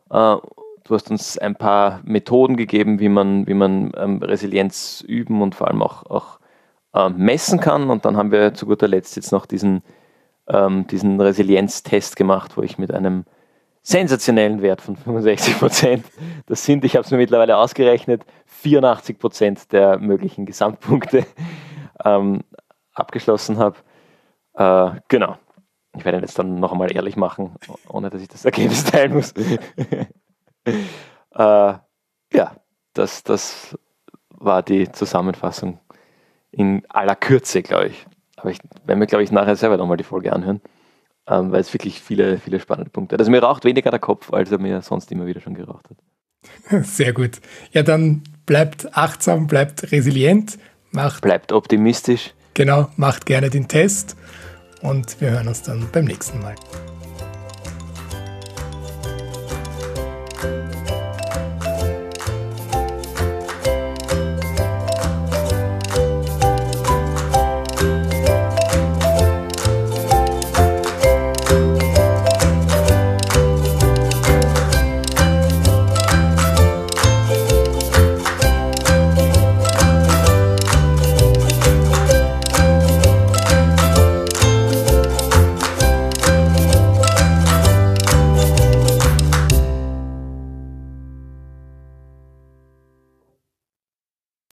Äh, du hast uns ein paar Methoden gegeben, wie man, wie man ähm, Resilienz üben und vor allem auch, auch äh, messen kann. Und dann haben wir zu guter Letzt jetzt noch diesen, ähm, diesen Resilienztest gemacht, wo ich mit einem sensationellen Wert von 65 Prozent, das sind, ich habe es mir mittlerweile ausgerechnet, 84 Prozent der möglichen Gesamtpunkte ähm, abgeschlossen habe. Äh, genau. Ich werde jetzt dann noch einmal ehrlich machen, ohne dass ich das Ergebnis teilen muss. äh, ja, das, das war die Zusammenfassung in aller Kürze, glaube ich. Aber ich werde mir, glaube ich, nachher selber nochmal die Folge anhören, ähm, weil es wirklich viele, viele spannende Punkte hat. Also mir raucht weniger der Kopf, als er mir sonst immer wieder schon geraucht hat. Sehr gut. Ja, dann bleibt achtsam, bleibt resilient, macht. Bleibt optimistisch. Genau, macht gerne den Test und wir hören uns dann beim nächsten Mal.